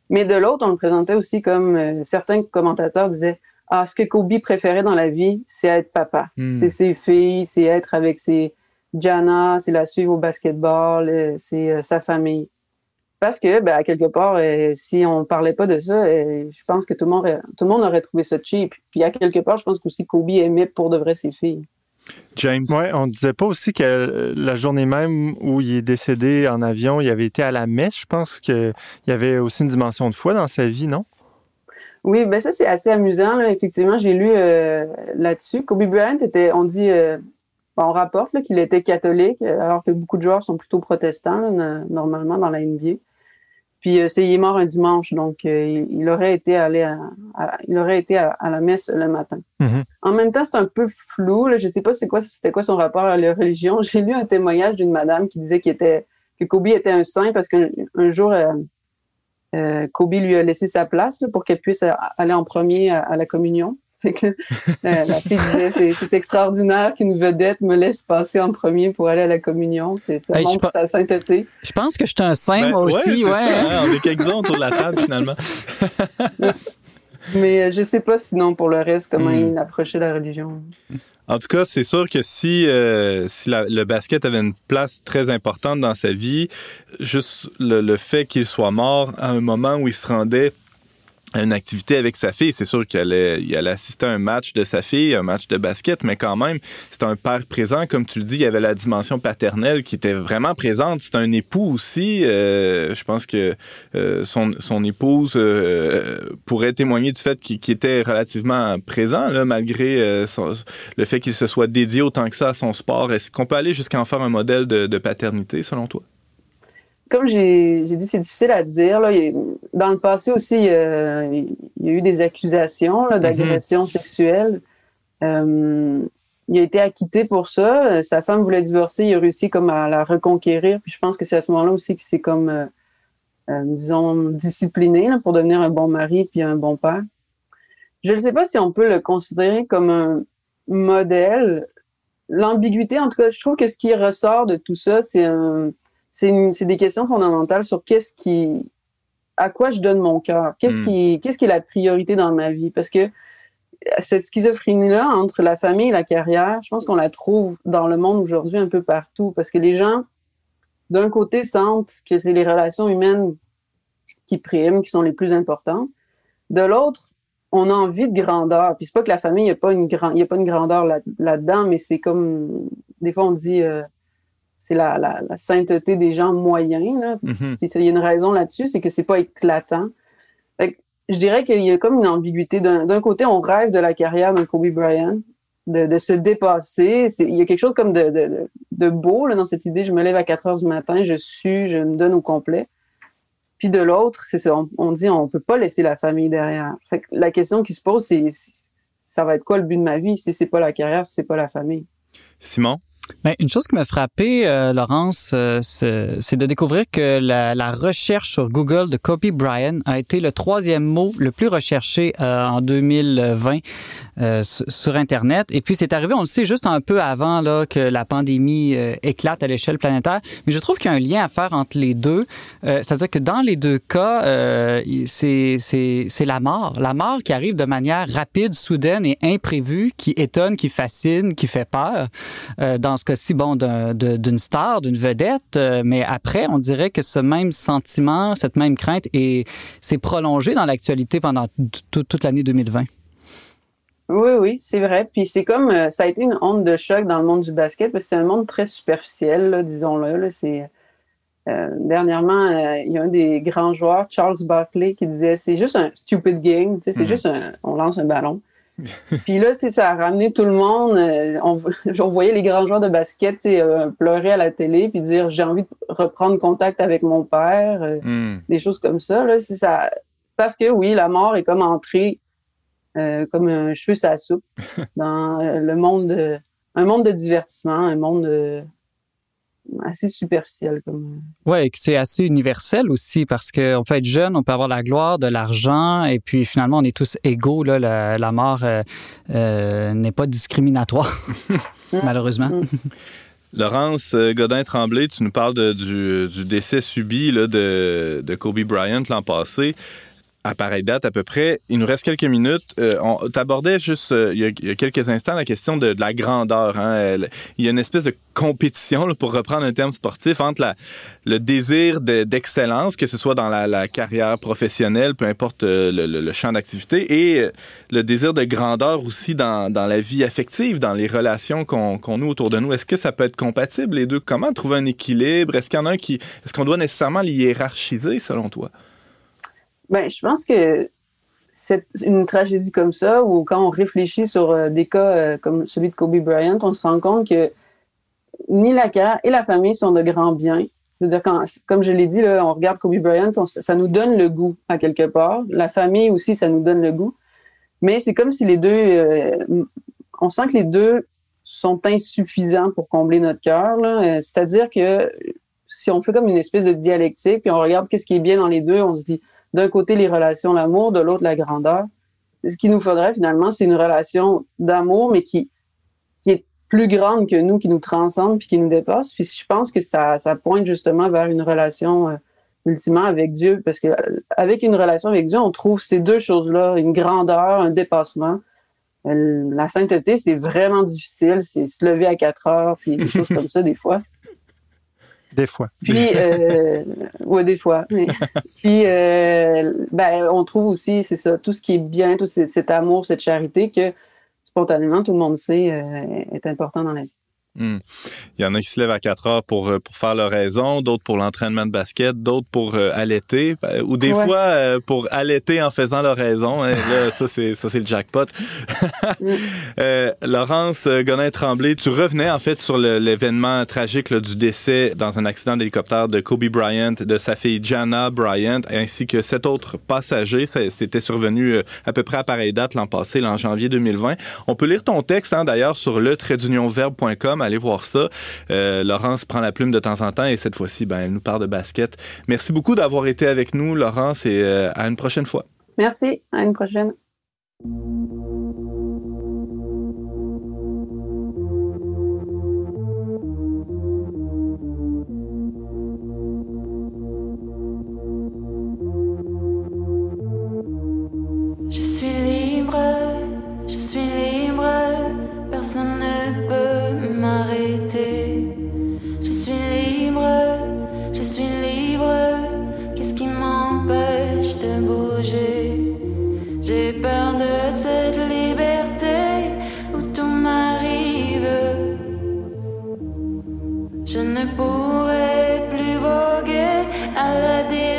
Mais de l'autre, on le présentait aussi comme euh, certains commentateurs disaient Ah, ce que Kobe préférait dans la vie, c'est être papa. Mm. C'est ses filles, c'est être avec ses, Jana, c'est la suivre au basketball, euh, c'est euh, sa famille. Parce que, ben, à quelque part, euh, si on parlait pas de ça, je pense que tout le, monde aurait, tout le monde aurait trouvé ça cheap. Puis, à quelque part, je pense qu'aussi Kobe aimait pour de vrai ses filles. James? Oui, on disait pas aussi que la journée même où il est décédé en avion, il avait été à la messe. Je pense qu'il y avait aussi une dimension de foi dans sa vie, non? Oui, ben ça, c'est assez amusant. Effectivement, j'ai lu là-dessus. Kobe Bryant était, on dit, on rapporte qu'il était catholique, euh, alors que beaucoup de joueurs sont plutôt protestants, normalement, dans la NBA. Puis euh, c'est, il est mort un dimanche, donc euh, il, aurait été allé à, il aurait été à, la messe le matin. Mm-hmm. En même temps, c'est un peu flou. Là, je sais pas c'est quoi, c'était quoi son rapport à la religion. J'ai lu un témoignage d'une madame qui disait qu'il était, que Kobe était un saint parce qu'un jour, Kobe lui a laissé sa place pour qu'elle puisse aller en premier à la communion. Fait la, fille disait c'est extraordinaire qu'une vedette me laisse passer en premier pour aller à la communion. Ça montre sa sainteté. Je pense que je suis un saint, ben, moi aussi. Ouais, hein, on est quelques-uns autour de la table, finalement. Mais euh, je sais pas sinon pour le reste comment hmm. il approchait la religion. En tout cas, c'est sûr que si, euh, si le basket avait une place très importante dans sa vie, juste le fait qu'il soit mort à un moment où il se rendait une activité avec sa fille. C'est sûr qu'elle allait, il allait assister à un match de sa fille, un match de basket, mais quand même, c'est un père présent. Comme tu le dis, il y avait la dimension paternelle qui était vraiment présente. C'est un époux aussi. Euh, je pense que euh, son, son épouse euh, pourrait témoigner du fait qu'il, était relativement présent, là, malgré le fait qu'il se soit dédié autant que ça à son sport. Est-ce qu'on peut aller jusqu'à en faire un modèle de paternité, selon toi? Comme j'ai dit, c'est difficile à dire. Là. dans le passé aussi, il y a, eu des accusations d'agression mm-hmm. sexuelle. Euh, il a été acquitté pour ça. Sa femme voulait divorcer. Il a réussi comme à la reconquérir. Puis je pense que c'est à ce moment-là aussi qu'il s'est comme, euh, euh, disons, discipliné pour devenir un bon mari puis un bon père. Je ne sais pas si on peut le considérer comme un modèle. L'ambiguïté, en tout cas, je trouve que ce qui ressort de tout ça, c'est un c'est des questions fondamentales sur qu'est-ce qui, à quoi je donne mon cœur, qu'est-ce hmm. qui, qu'est-ce qui est la priorité dans ma vie, parce que cette schizophrénie-là entre la famille et la carrière, je pense qu'on la trouve dans le monde aujourd'hui un peu partout, parce que les gens, d'un côté, sentent que c'est les relations humaines qui priment, qui sont les plus importantes. De l'autre, on a envie de grandeur. Puis c'est pas que la famille, il n'y a, pas une grand, a pas une grandeur là-dedans, mais c'est comme, des fois on dit, euh, c'est la, sainteté des gens moyens. Là. Mm-hmm. il y a une raison là-dessus, c'est que c'est pas éclatant. je dirais qu'il y a comme une ambiguïté. D'un côté, on rêve de la carrière d'un Kobe Bryant, de, se dépasser. Il y a quelque chose comme de, beau dans cette idée. Je me lève à 4 heures du matin, je suis, je me donne au complet. Puis de l'autre, c'est on, on, dit on peut pas laisser la famille derrière. la question qui se pose, c'est ça va être quoi le but de ma vie? Si c'est pas la carrière, si c'est pas la famille? Simon? Ben, une chose qui m'a frappé, euh, Laurence, euh, c'est de découvrir que la, la, recherche sur Google de Kobe Bryant a été le troisième mot le plus recherché euh, en 2020 euh, sur Internet. Et puis, c'est arrivé, on le sait, juste un peu avant là, que la pandémie éclate à l'échelle planétaire. Mais je trouve qu'il y a un lien à faire entre les deux. C'est-à-dire que dans les deux cas, c'est la mort. La mort qui arrive de manière rapide, soudaine et imprévue, qui étonne, qui fascine, qui fait peur. dans ce cas-ci, bon, d'une star, d'une vedette, euh, mais après, on dirait que ce même sentiment, cette même crainte s'est prolongé dans l'actualité pendant toute l'année 2020. Oui, oui, c'est vrai. Puis c'est comme, euh, ça a été une onde de choc dans le monde du basket, parce que c'est un monde très superficiel, disons-le. C'est, euh, dernièrement, il y a un des grands joueurs, Charles Barkley, qui disait c'est juste un stupid game, c'est mm-hmm. juste un, on lance un ballon. Puis là, ça a ramené tout le monde. Euh, on, voyait les grands joueurs de basket euh, pleurer à la télé puis dire j'ai envie de reprendre contact avec mon père, euh, hmm. des choses comme ça. Là, ça. Parce que oui, la mort est comme entrée comme un cheveu sa soupe dans le monde, de, un monde de divertissement, un monde assez superficiel. Comme... Oui, c'est assez universel aussi parce qu'on peut être jeune, on peut avoir la gloire, de l'argent, et puis finalement, on est tous égaux. Là, la, mort euh, euh, n'est pas discriminatoire, malheureusement. Mm. Laurence euh, Godin-Tremblay, tu nous parles du, décès subi là, de, de Kobe Bryant l'an passé à pareille date à peu près. Il nous reste quelques minutes. Euh, on t'abordait juste euh, il, y a, quelques instants la question de, la grandeur. Hein. Il y a une espèce de compétition, pour reprendre un terme sportif, entre la, le désir d'excellence, que ce soit dans la, carrière professionnelle, peu importe euh, le, champ d'activité, et le désir de grandeur aussi dans, dans la vie affective, dans les relations qu'on qu noue autour de nous. Est-ce que ça peut être compatible les deux? Comment trouver un équilibre? Est-ce qu'il y en a un qui... Est-ce qu'on doit nécessairement les hiérarchiser selon toi? Ben, je pense que c'est une tragédie comme ça, ou quand on réfléchit sur euh, des cas euh, comme celui de Kobe Bryant, on se rend compte que ni la carrière et la famille sont de grands biens. Je veux dire, quand, comme je l'ai dit, là, on regarde Kobe Bryant, ça nous donne le goût à quelque part. La famille aussi, ça nous donne le goût. Mais c'est comme si les deux, euh, on sent que les deux sont insuffisants pour combler notre cœur. C'est-à-dire que si on fait comme une espèce de dialectique, puis on regarde qu'est-ce qui est bien dans les deux, on se dit, d'un côté les relations, l'amour, de l'autre la grandeur. Ce qu'il nous faudrait finalement, c'est une relation d'amour, mais qui, qui est plus grande que nous, qui nous transcende puis qui nous dépasse. Puis je pense que ça, ça pointe justement vers une relation euh, ultimement avec Dieu, parce que avec une relation avec Dieu, on trouve ces deux choses-là, une grandeur, un dépassement. Euh, la sainteté, c'est vraiment difficile, c'est se lever à quatre heures, puis des choses comme ça des fois. Des fois. Puis, euh, ouais, des fois. Puis, euh, ben, on trouve aussi, c'est ça, tout ce qui est bien, tout cet amour, cette charité que spontanément, tout le monde sait euh, est important dans la vie. Hmm. Il y en a qui se lèvent à 4 heures pour, euh, pour faire leur raison, d'autres pour l'entraînement de basket, d'autres pour euh, allaiter, euh, ou des fois pour allaiter en faisant leur raison. Hein. Là, ça, c'est, ça, c'est le jackpot. Laurence Gonin-Tremblay, tu revenais en fait sur l'événement tragique du décès dans un accident d'hélicoptère de Kobe Bryant, de sa fille Jana Bryant, ainsi que sept autres passagers. C'était survenu à peu près à pareille date l'an passé, en janvier 2020. On peut lire ton texte hein, d'ailleurs sur le verbe.com allez voir ça. Euh, Laurence prend la plume de temps en temps et cette fois-ci, ben, elle nous parle de basket. Merci beaucoup d'avoir été avec nous, Laurence, et euh, à une prochaine fois. Merci, à une prochaine. Je suis libre, je suis libre, personne ne peut Je suis libre, je suis libre. Qu'est-ce qui m'empêche de bouger? J'ai peur de cette liberté où tout m'arrive. Je ne pourrai plus voguer à la dérive.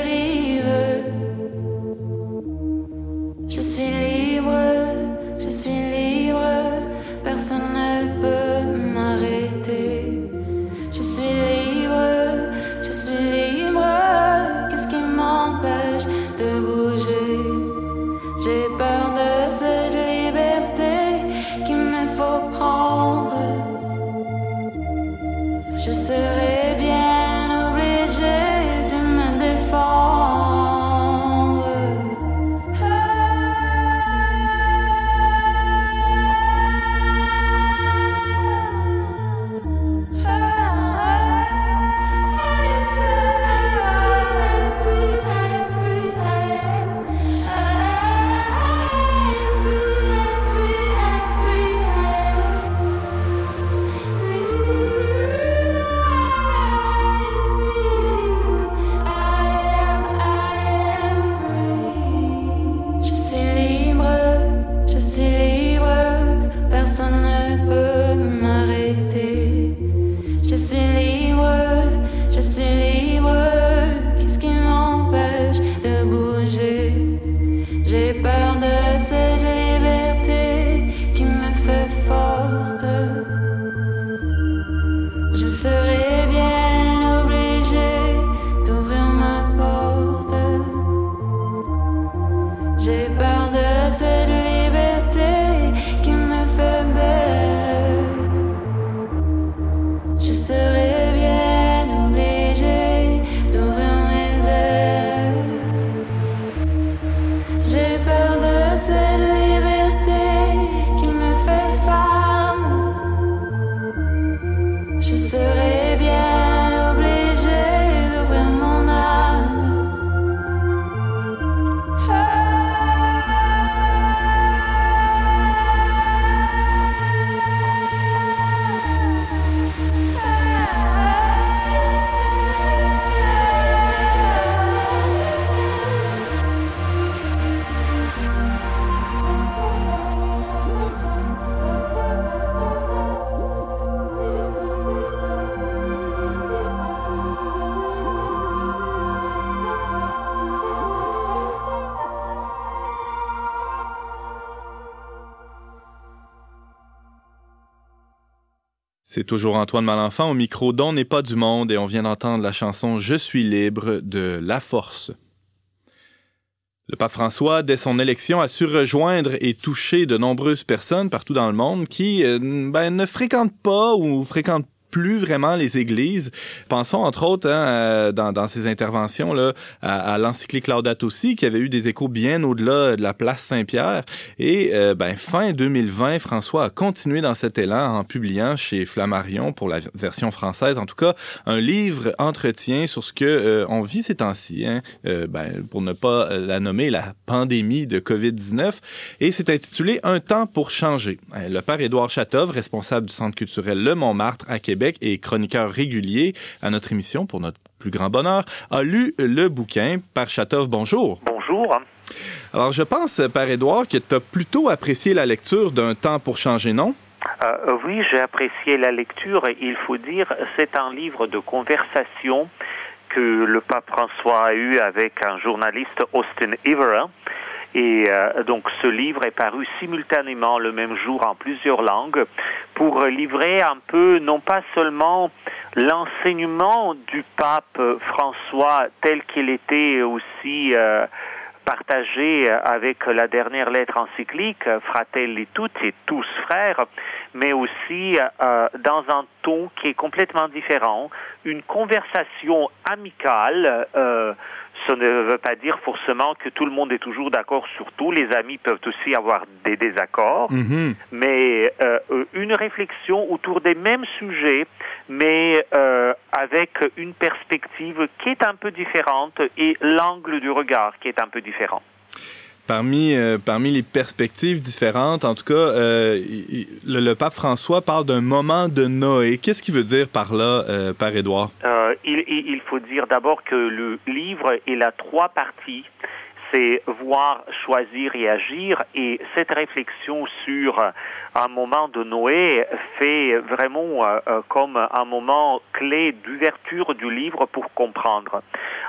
C'est toujours Antoine Malenfant au micro d'On n'est pas du monde et on vient d'entendre la chanson Je suis libre de La Force. Le pape François, dès son élection, a su rejoindre et toucher de nombreuses personnes partout dans le monde qui euh, ben, ne fréquentent pas ou fréquentent plus vraiment les églises. Pensons entre autres hein, dans, dans ces interventions à, à l'encyclique Laudato qui avait eu des échos bien au-delà de la place Saint-Pierre. Et euh, ben, fin 2020, François a continué dans cet élan en publiant chez Flammarion pour la version française, en tout cas, un livre entretien sur ce que euh, on vit ces temps-ci, hein, euh, ben, pour ne pas la nommer la pandémie de COVID-19. Et c'est intitulé Un temps pour changer. Le père Édouard Chatov, responsable du Centre culturel Le Montmartre à Québec Québec et chroniqueur régulier à notre émission pour notre plus grand bonheur, a lu le bouquin par Chatov. Bonjour. Bonjour. Alors, je pense, par Édouard, que tu as plutôt apprécié la lecture d'un temps pour changer, non? Euh, oui, j'ai apprécié la lecture. Il faut dire, c'est un livre de conversation que le pape François a eu avec un journaliste, Austin Evera. Et euh, donc ce livre est paru simultanément le même jour en plusieurs langues pour livrer un peu, non pas seulement l'enseignement du pape François tel qu'il était aussi euh, partagé avec la dernière lettre encyclique, Fratelli Tutti, tous frères, mais aussi euh, dans un ton qui est complètement différent, une conversation amicale. Euh, ça ne veut pas dire forcément que tout le monde est toujours d'accord sur tout. Les amis peuvent aussi avoir des désaccords, Mhm. mais euh, une réflexion autour des mêmes sujets, mais euh, avec une perspective qui est un peu différente et l'angle du regard qui est un peu différent. Parmi, euh, parmi les perspectives différentes, en tout cas, euh, le, pape François parle d'un moment de Noé. Qu'est-ce qu'il veut dire par là, euh, par Édouard? Euh, il, il- faut dire d'abord que le livre il a trois parties. C'est voir, choisir et agir. Et cette réflexion sur euh, un moment de Noé fait vraiment euh, euh, comme un moment clé d'ouverture du livre pour comprendre.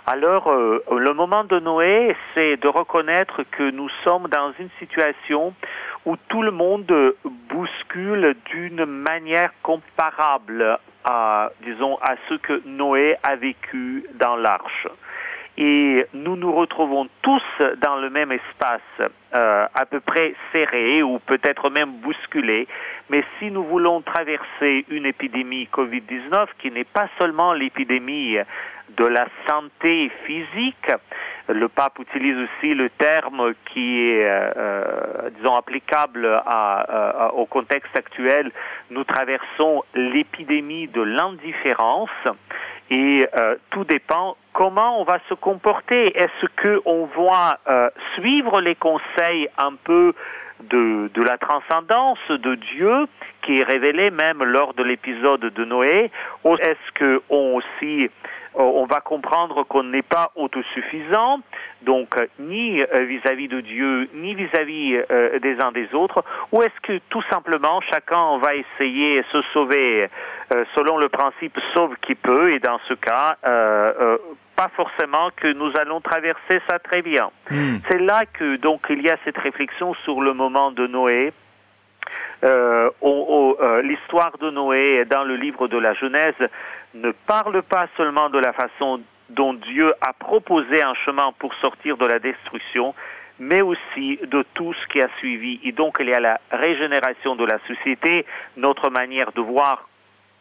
Alors, le moment de Noé, c'est de reconnaître que nous sommes dans une situation où tout le monde bouscule d'une manière comparable à, disons, à ce que Noé a vécu dans l'arche. Et nous nous retrouvons tous dans le même espace, euh, à peu près serré ou peut-être même bousculé. Mais si nous voulons traverser une épidémie Covid-19 qui n'est pas seulement l'épidémie de la santé physique, le pape utilise aussi le terme qui est, euh, euh, disons, applicable à, à- au contexte actuel. Nous traversons l'épidémie de l'indifférence et euh, tout dépend comment on va se comporter. Est-ce que on va euh, suivre les conseils un peu de, de la transcendance de Dieu qui est révélé même lors de l'épisode de Noé? Ou est-ce que on aussi on va comprendre qu'on n'est pas autosuffisant, donc euh, ni euh, vis-à-vis de Dieu, ni vis-à-vis euh, des uns des autres, ou est-ce que tout simplement chacun va essayer de se sauver euh, selon le principe sauve qui peut, et dans ce cas, euh, euh, pas forcément que nous allons traverser ça très bien. Hmm. C'est là que donc il y a cette réflexion sur le moment de Noé. Euh, euh, L'histoire de Noé dans le livre de la Genèse ne parle pas seulement de la façon dont Dieu a proposé un chemin pour sortir de la destruction, mais aussi de tout ce qui a suivi. Et donc il y a la régénération de la société, notre manière de voir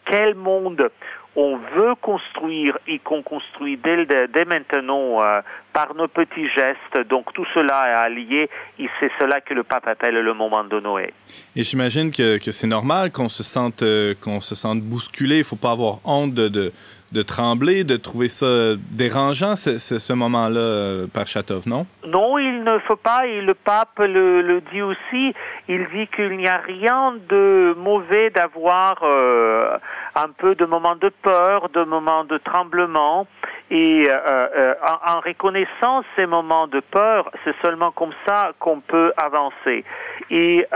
quel monde on veut construire et qu'on construit dès, dès maintenant euh, par nos petits gestes. Donc tout cela est allié et c'est cela que le pape appelle le moment de Noé. Et j'imagine que, que c'est normal qu'on se sente euh, qu'on se sente bousculé. Il faut pas avoir honte de, de, de trembler, de trouver ça dérangeant, ce, ce, moment-là, euh, par Chatov, non? Non, il ne faut pas, et le pape le, le dit aussi, il dit qu'il n'y a rien de mauvais d'avoir euh, un peu de moments de peur, de moments de tremblement, et euh, en, reconnaissant ces moments de peur, c'est seulement comme ça qu'on peut avancer. Et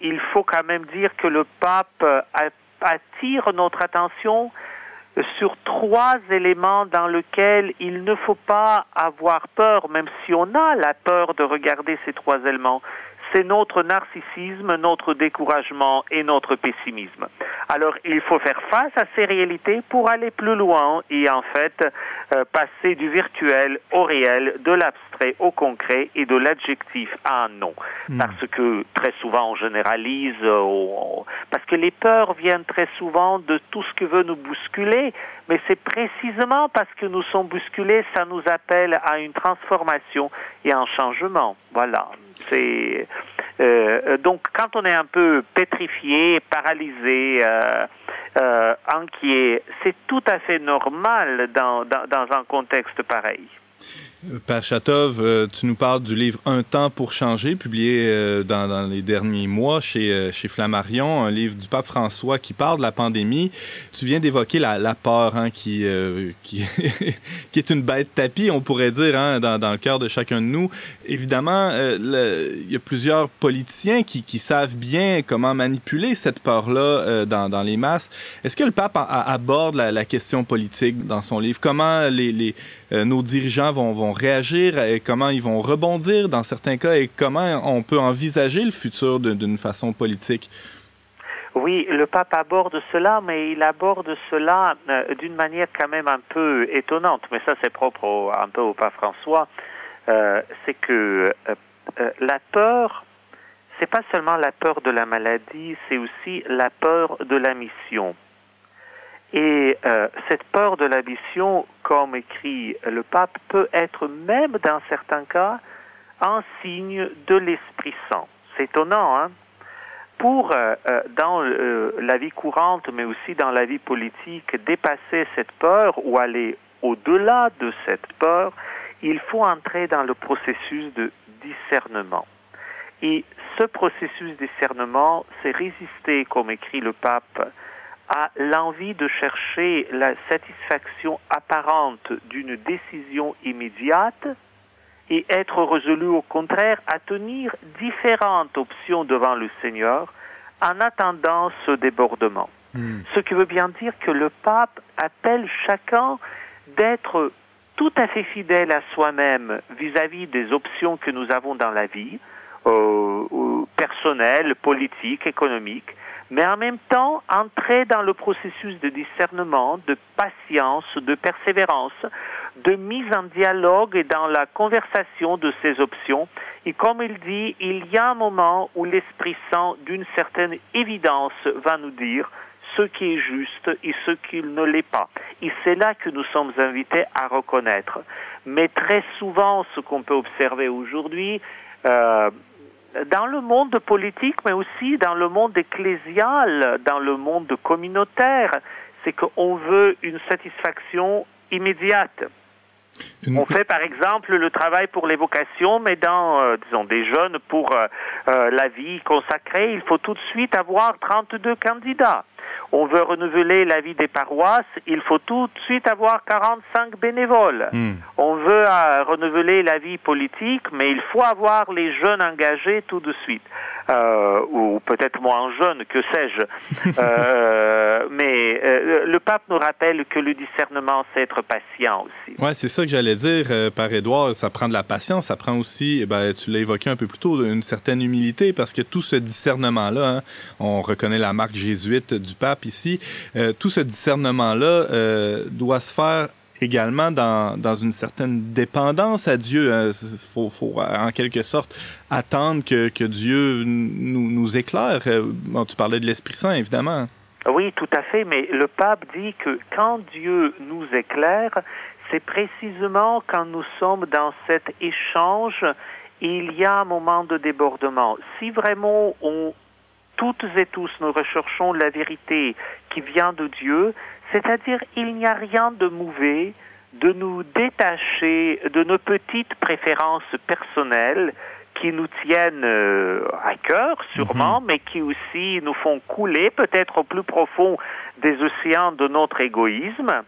il faut quand même dire que le pape attire notre attention sur trois éléments dans lesquels il ne faut pas avoir peur, même si on a la peur de regarder ces trois éléments. C'est notre narcissisme, notre découragement et notre pessimisme. Alors, il faut faire face à ces réalités pour aller plus loin et en fait euh, passer du virtuel au réel, de l'abstrait au concret et de l'adjectif à un nom. Parce que très souvent on généralise, euh, on- parce que les peurs viennent très souvent de tout ce que veut nous bousculer, mais c'est précisément parce que nous sommes bousculés, ça nous appelle à une transformation et un changement. Voilà. C'est euh, donc quand on est un peu pétrifié, paralysé, euh, euh, inquiet, c'est tout à fait normal dans, dans, dans un contexte pareil. Père Chatov, euh, tu nous parles du livre Un temps pour changer, publié euh, dans, les derniers mois chez, euh, chez Flammarion, un livre du pape François qui parle de la pandémie. Tu viens d'évoquer la, peur hein, qui, qui, qui, est une bête tapis, on pourrait dire, hein, dans, dans, le cœur de chacun de nous. Évidemment, il y a plusieurs politiciens qui, qui, savent bien comment manipuler cette peur-là dans, dans, les masses. Est-ce que le pape aborde la, la, question politique dans son livre? Comment les, les nos dirigeants vont, réagir et comment ils vont rebondir dans certains cas et comment on peut envisager le futur d'une façon politique. Oui, le pape aborde cela, mais il aborde cela euh, d'une manière quand même un peu étonnante. Mais ça, c'est propre un peu au pape François. Euh, c'est que euh, la peur, c'est pas seulement la peur de la maladie, c'est aussi la peur de la mission. Et euh, cette peur de l'ambition, comme écrit le pape, peut être même dans certains cas un signe de l'Esprit Saint. C'est étonnant, hein Pour, euh, euh, dans la vie courante, mais aussi dans la vie politique, dépasser cette peur ou aller au-delà de cette peur, il faut entrer dans le processus de discernement. Et ce processus de discernement, c'est résister, comme écrit le pape, à l'envie de chercher la satisfaction apparente d'une décision immédiate et être résolu au contraire à tenir différentes options devant le Seigneur en attendant ce débordement. Hmm. Ce qui veut bien dire que le pape appelle chacun d'être tout à fait fidèle à soi-même vis-à-vis des options que nous avons dans la vie, euh, euh personnelles, politiques, économiques, mais en même temps entrer dans le processus de discernement, de patience, de persévérance, de mise en dialogue et dans la conversation de ces options. Et comme il dit, il y a un moment où l'Esprit Saint, d'une certaine évidence, va nous dire ce qui est juste et ce qui ne l'est pas. Et c'est là que nous sommes invités à reconnaître. Mais très souvent, ce qu'on peut observer aujourd'hui, euh, dans le monde politique, mais aussi dans le monde ecclésial, dans le monde communautaire, c'est qu'on veut une satisfaction immédiate. On fait par exemple le travail pour les vocations, mais dans, euh, disons, des jeunes pour euh, euh, la vie consacrée, il faut tout de suite avoir 32 candidats on veut renouveler la vie des paroisses, il faut tout de suite avoir 45 bénévoles. Hmm. On veut renouveler la vie politique, mais il faut avoir les jeunes engagés tout de suite. Euh, ou peut-être moins jeunes, que sais-je. Euh, mais le pape nous rappelle que le discernement, c'est être patient aussi. Ouais, c'est ça que j'allais dire, par Édouard, ça prend de la patience, ça prend aussi, eh ben, tu l'as évoqué un peu plus tôt, une certaine humilité, parce que tout ce discernement-là, hein, on reconnaît la marque jésuite du pape ici, euh, tout ce discernement-là euh, doit se faire également dans, dans, une certaine dépendance à Dieu. Il hein. faut, faut, en quelque sorte attendre que, que Dieu nous, nous éclaire. Euh, bon, tu parlais de l'Esprit Saint, évidemment. Oui, tout à fait, mais le pape dit que quand Dieu nous éclaire, c'est précisément quand nous sommes dans cet échange, il y a un moment de débordement. Si vraiment on toutes et tous nous recherchons la vérité qui vient de Dieu, c'est-à-dire il n'y a rien de mauvais de nous détacher de nos petites préférences personnelles qui nous tiennent euh, à cœur sûrement, mhm. mais qui aussi nous font couler peut-être au plus profond des océans de notre égoïsme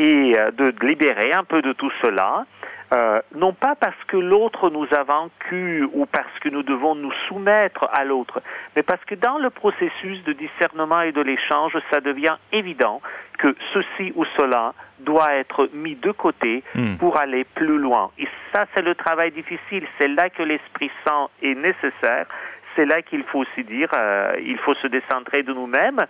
et euh, de libérer un peu de tout cela euh, non pas parce que l'autre nous a vaincus ou parce que nous devons nous soumettre à l'autre, mais parce que dans le processus de discernement et de l'échange, ça devient évident que ceci ou cela doit être mis de côté hmm. pour aller plus loin. Et ça, c'est le travail difficile. C'est là que l'Esprit Saint est nécessaire. C'est là qu'il faut aussi dire, euh, il faut se décentrer de nous-mêmes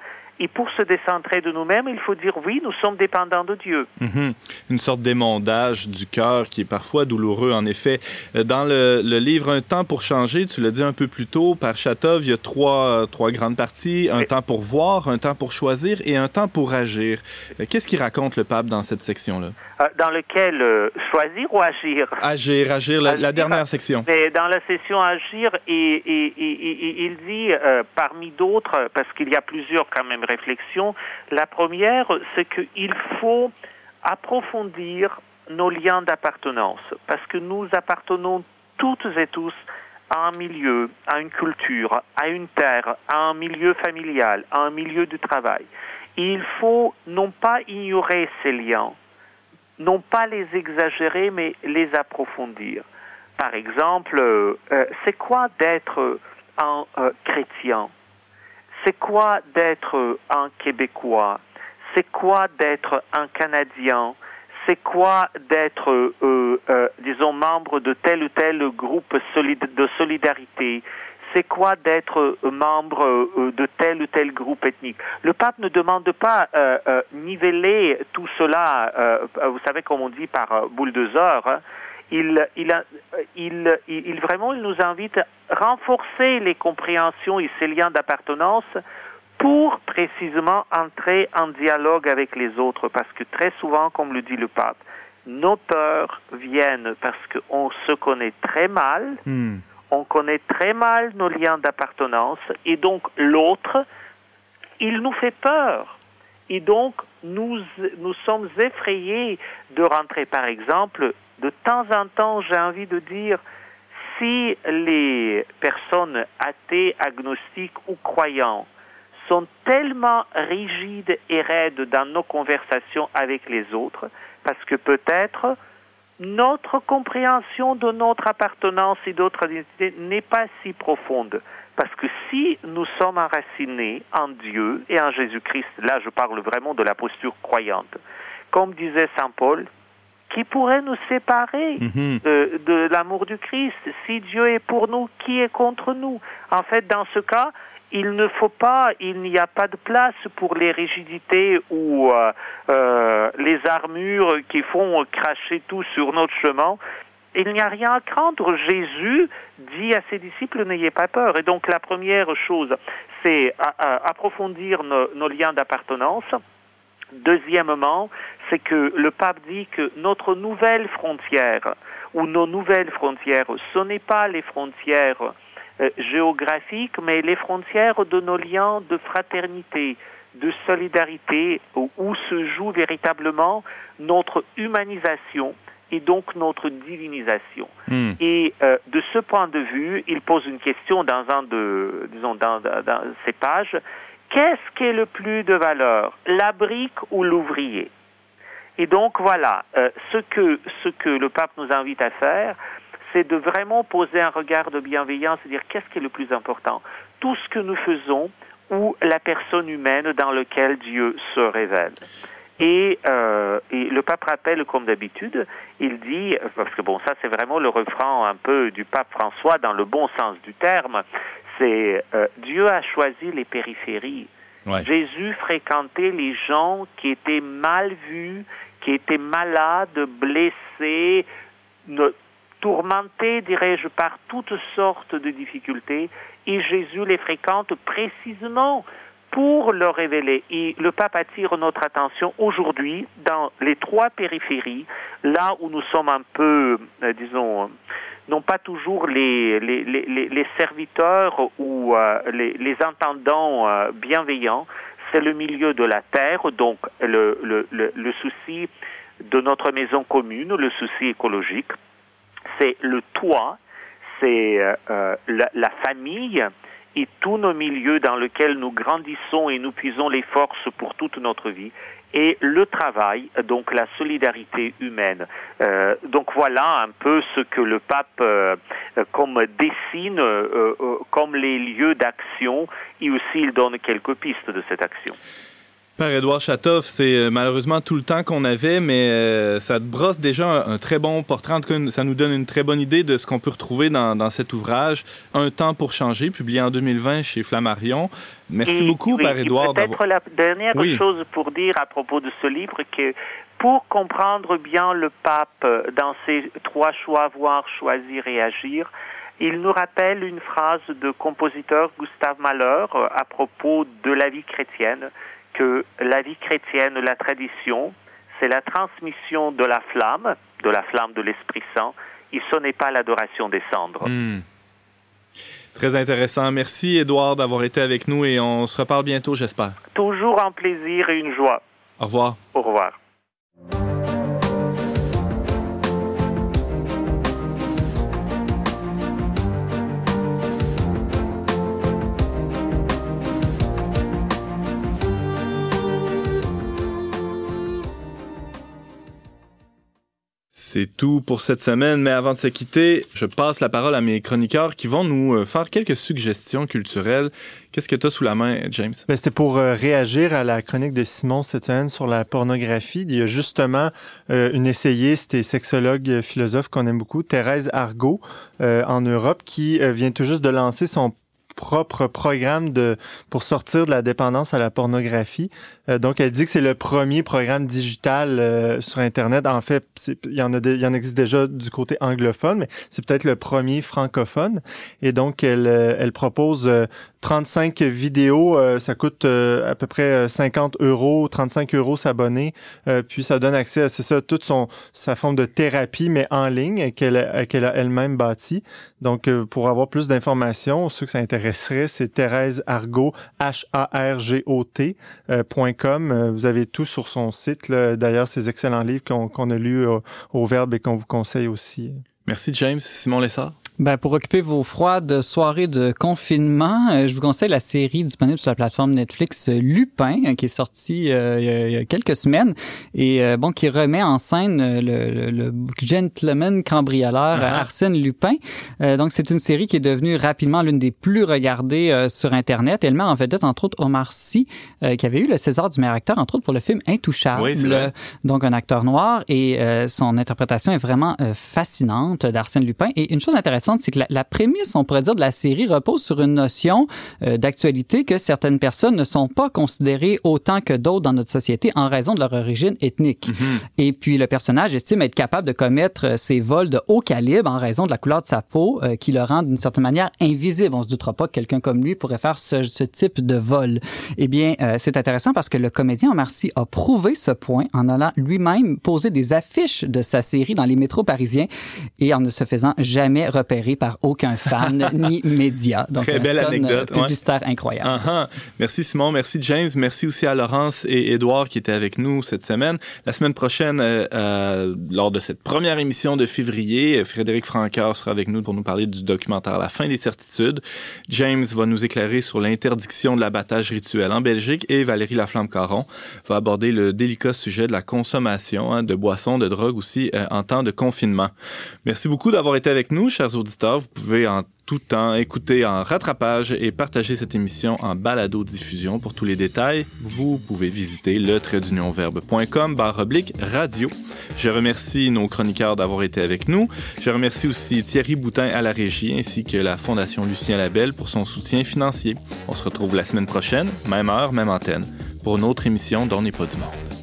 et pour se décentrer de nous-mêmes, il faut dire oui, nous sommes dépendants de Dieu. Mhm. Une sorte d'émondage du cœur qui est parfois douloureux, en effet. Euh, dans le, livre Un temps pour changer, tu l'as dit un peu plus tôt, par Chatov, il y a trois, trois grandes parties. Un temps pour voir, un temps pour choisir et un temps pour agir. Euh, qu'est-ce qu'il raconte le pape dans cette section-là? Euh, dans lequel choisir ou agir? Agir, agir, la, dernière section. Mais dans la session agir, et, il dit, parmi d'autres, parce qu'il y a plusieurs quand même La première, c'est qu'il faut approfondir nos liens d'appartenance, parce que nous appartenons toutes et tous à un milieu, à une culture, à une terre, à un milieu familial, à un milieu du travail. il faut non pas ignorer ces liens, non pas les exagérer, mais les approfondir. Par exemple, euh, c'est quoi d'être un euh, chrétien? C'est quoi d'être un Québécois? C'est quoi d'être un Canadien? C'est quoi d'être, euh, euh, disons, membre de tel ou tel groupe de solidarité? C'est quoi d'être membre de tel ou tel groupe ethnique? Le pape ne demande pas euh, niveler tout cela, vous savez comme on dit par boule il, vraiment, il nous invite à renforcer les compréhensions et ces liens d'appartenance pour précisément entrer en dialogue avec les autres, parce que très souvent, comme le dit le pape, nos peurs viennent parce qu'on se connaît très mal, hmm. on connaît très mal nos liens d'appartenance, et donc l'autre, il nous fait peur. Et donc, nous, nous sommes effrayés de rentrer. Par exemple, de temps en temps, j'ai envie de dire, si les personnes athées, agnostiques ou croyantes sont tellement rigides et raides dans nos conversations avec les autres, parce que peut-être notre compréhension de notre appartenance et d'autres identités n'est pas si profonde. Parce que si nous sommes enracinés en Dieu et en Jésus-Christ, là je parle vraiment de la posture croyante, comme disait Saint Paul, qui pourrait nous séparer mhm. de, de l'amour du Christ Si Dieu est pour nous, qui est contre nous? En fait, dans ce cas, il ne faut pas, il n'y a pas de place pour les rigidités ou euh, euh, les armures qui font cracher tout sur notre chemin. Il n'y a rien à craindre. Jésus dit à ses disciples, n'ayez pas peur. Et donc la première chose, c'est approfondir nos liens d'appartenance. Deuxièmement, c'est que le pape dit que notre nouvelle frontière, ou nos nouvelles frontières, ce n'est pas les frontières euh, géographiques, mais les frontières de nos liens de fraternité, de solidarité, où, se joue véritablement notre humanisation et donc notre divinisation. Hmm. Et euh, de ce point de vue, il pose une question dans un de, disons, dans, dans ces pages. Qu'est-ce qui est le plus de valeur, la brique ou l'ouvrier? Et donc voilà, euh, ce, que, le pape nous invite à faire, c'est de vraiment poser un regard de bienveillance et dire qu'est-ce qui est le plus important? Tout ce que nous faisons ou la personne humaine dans laquelle Dieu se révèle. Et, euh, et, le pape rappelle, comme d'habitude, il dit, parce que bon, ça c'est vraiment le refrain un peu du pape François dans le bon sens du terme, c'est euh, Dieu a choisi les périphéries. Jésus fréquentait les gens qui étaient mal vus, qui étaient malades, blessés, tourmentés, dirais-je, par toutes sortes de difficultés, et Jésus les fréquente précisément pour leur révéler. Et le pape attire notre attention aujourd'hui dans les trois périphéries, là où nous sommes un peu, euh, disons, non pas toujours les, serviteurs ou euh, les, entendants euh, bienveillants, c'est le milieu de la terre, donc le, souci de notre maison commune, le souci écologique, c'est le toit, c'est euh, euh, la, famille et tous nos milieux dans lesquels nous grandissons et nous puisons les forces pour toute notre vie et le travail, donc la solidarité humaine. Euh, donc voilà un peu ce que le pape comme dessine comme les lieux d'action et aussi il donne quelques pistes de cette action. Père Édouard Chatoff, c'est euh, malheureusement tout le temps qu'on avait, mais euh, ça brosse déjà un, très bon portrait. En tout cas, ça nous donne une très bonne idée de ce qu'on peut retrouver dans, cet ouvrage, Un temps pour changer, publié en 2020 chez Flammarion. Merci beaucoup, Père Édouard. Peut-être la dernière chose pour dire à propos de ce livre, que pour comprendre bien le pape dans ses trois choix, voir, choisir et agir, il nous rappelle une phrase de compositeur Gustave Mahler à propos de la vie chrétienne que la vie chrétienne, la tradition, c'est la transmission de la flamme, de la flamme de l'Esprit Saint, et ce n'est pas l'adoration des cendres. Hmm. Très intéressant. Merci, Édouard, d'avoir été avec nous et on se reparle bientôt, j'espère. Toujours un plaisir et une joie. Au revoir. Au revoir. C'est tout pour cette semaine, mais avant de se quitter, je passe la parole à mes chroniqueurs qui vont nous euh, faire quelques suggestions culturelles. Qu'est-ce que tu as sous la main, James? Ben, C'était pour euh, réagir à la chronique de Simon cette semaine sur la pornographie. Il y a justement euh, une essayiste et sexologue philosophe qu'on aime beaucoup, Thérèse Argot, en Europe, qui vient tout juste de lancer son propre programme de, pour sortir de la dépendance à la pornographie. Euh, donc, elle dit que c'est le premier programme digital euh, sur Internet. En fait, il y, en a il y en existe déjà du côté anglophone, mais c'est peut-être le premier francophone. Et donc, elle, euh, elle propose 35 vidéos. ça coûte à peu près 50 euros, 35 euros s'abonner. puis, ça donne accès à, c'est ça, toute son, sa forme de thérapie, mais en ligne, qu'elle qu'elle a elle-même bâtie. Donc, pour avoir plus d'informations, ceux que ça intéresse, c'est Thérèse Argot, H-A-R-G-O-T, euh, euh, Vous avez tout sur son site. D'ailleurs, ces excellents livres qu'on a lus au, au Verbe et qu'on vous conseille aussi. Merci, James. Simon Lessard. Ben, pour occuper vos froides soirées de confinement, euh, je vous conseille la série disponible sur la plateforme Netflix euh, Lupin, euh, qui est sortie il, y a, quelques semaines et bon, qui remet en scène le, le, gentleman cambrioleur uh-huh. Arsène Lupin. donc, c'est une série qui est devenue rapidement l'une des plus regardées sur Internet. Elle met en vedette, entre autres, Omar Sy, qui avait eu le César du meilleur acteur, entre autres, pour le film Intouchable. Oui, donc, un acteur noir et son interprétation est vraiment fascinante d'Arsène Lupin. Et une chose intéressante, c'est que la, prémisse, on pourrait dire, de la série repose sur une notion euh, d'actualité que certaines personnes ne sont pas considérées autant que d'autres dans notre société en raison de leur origine ethnique. Mm-hmm. Et puis le personnage estime être capable de commettre euh, ces vols de haut calibre en raison de la couleur de sa peau euh, qui le rend d'une certaine manière invisible. On se doutera pas que quelqu'un comme lui pourrait faire ce, ce type de vol. Eh bien, c'est intéressant parce que le comédien Marcy a prouvé ce point en allant lui-même poser des affiches de sa série dans les métros parisiens et en ne se faisant jamais repérer par aucun fan ni média. Donc, Très belle anecdote. Publicitaire incroyable. Uh-huh. Merci Simon, merci James, merci aussi à Laurence et Édouard qui étaient avec nous cette semaine. La semaine prochaine, euh, euh, lors de cette première émission de février, Frédéric Francoeur sera avec nous pour nous parler du documentaire La fin des certitudes. James va nous éclairer sur l'interdiction de l'abattage rituel en Belgique et Valérie Laflamme-Caron va aborder le délicat sujet de la consommation hein, de boissons, de drogue aussi euh, en temps de confinement. Merci beaucoup d'avoir été avec nous, chers vous pouvez en tout temps écouter en rattrapage et partager cette émission en balado-diffusion. Pour tous les détails, vous pouvez visiter le traitdunionverbe.com barre oblique radio. Je remercie nos chroniqueurs d'avoir été avec nous. Je remercie aussi Thierry Boutin à la régie ainsi que la Fondation Lucien Labelle pour son soutien financier. On se retrouve la semaine prochaine, même heure, même antenne, pour une autre émission d'On n'est pas du monde.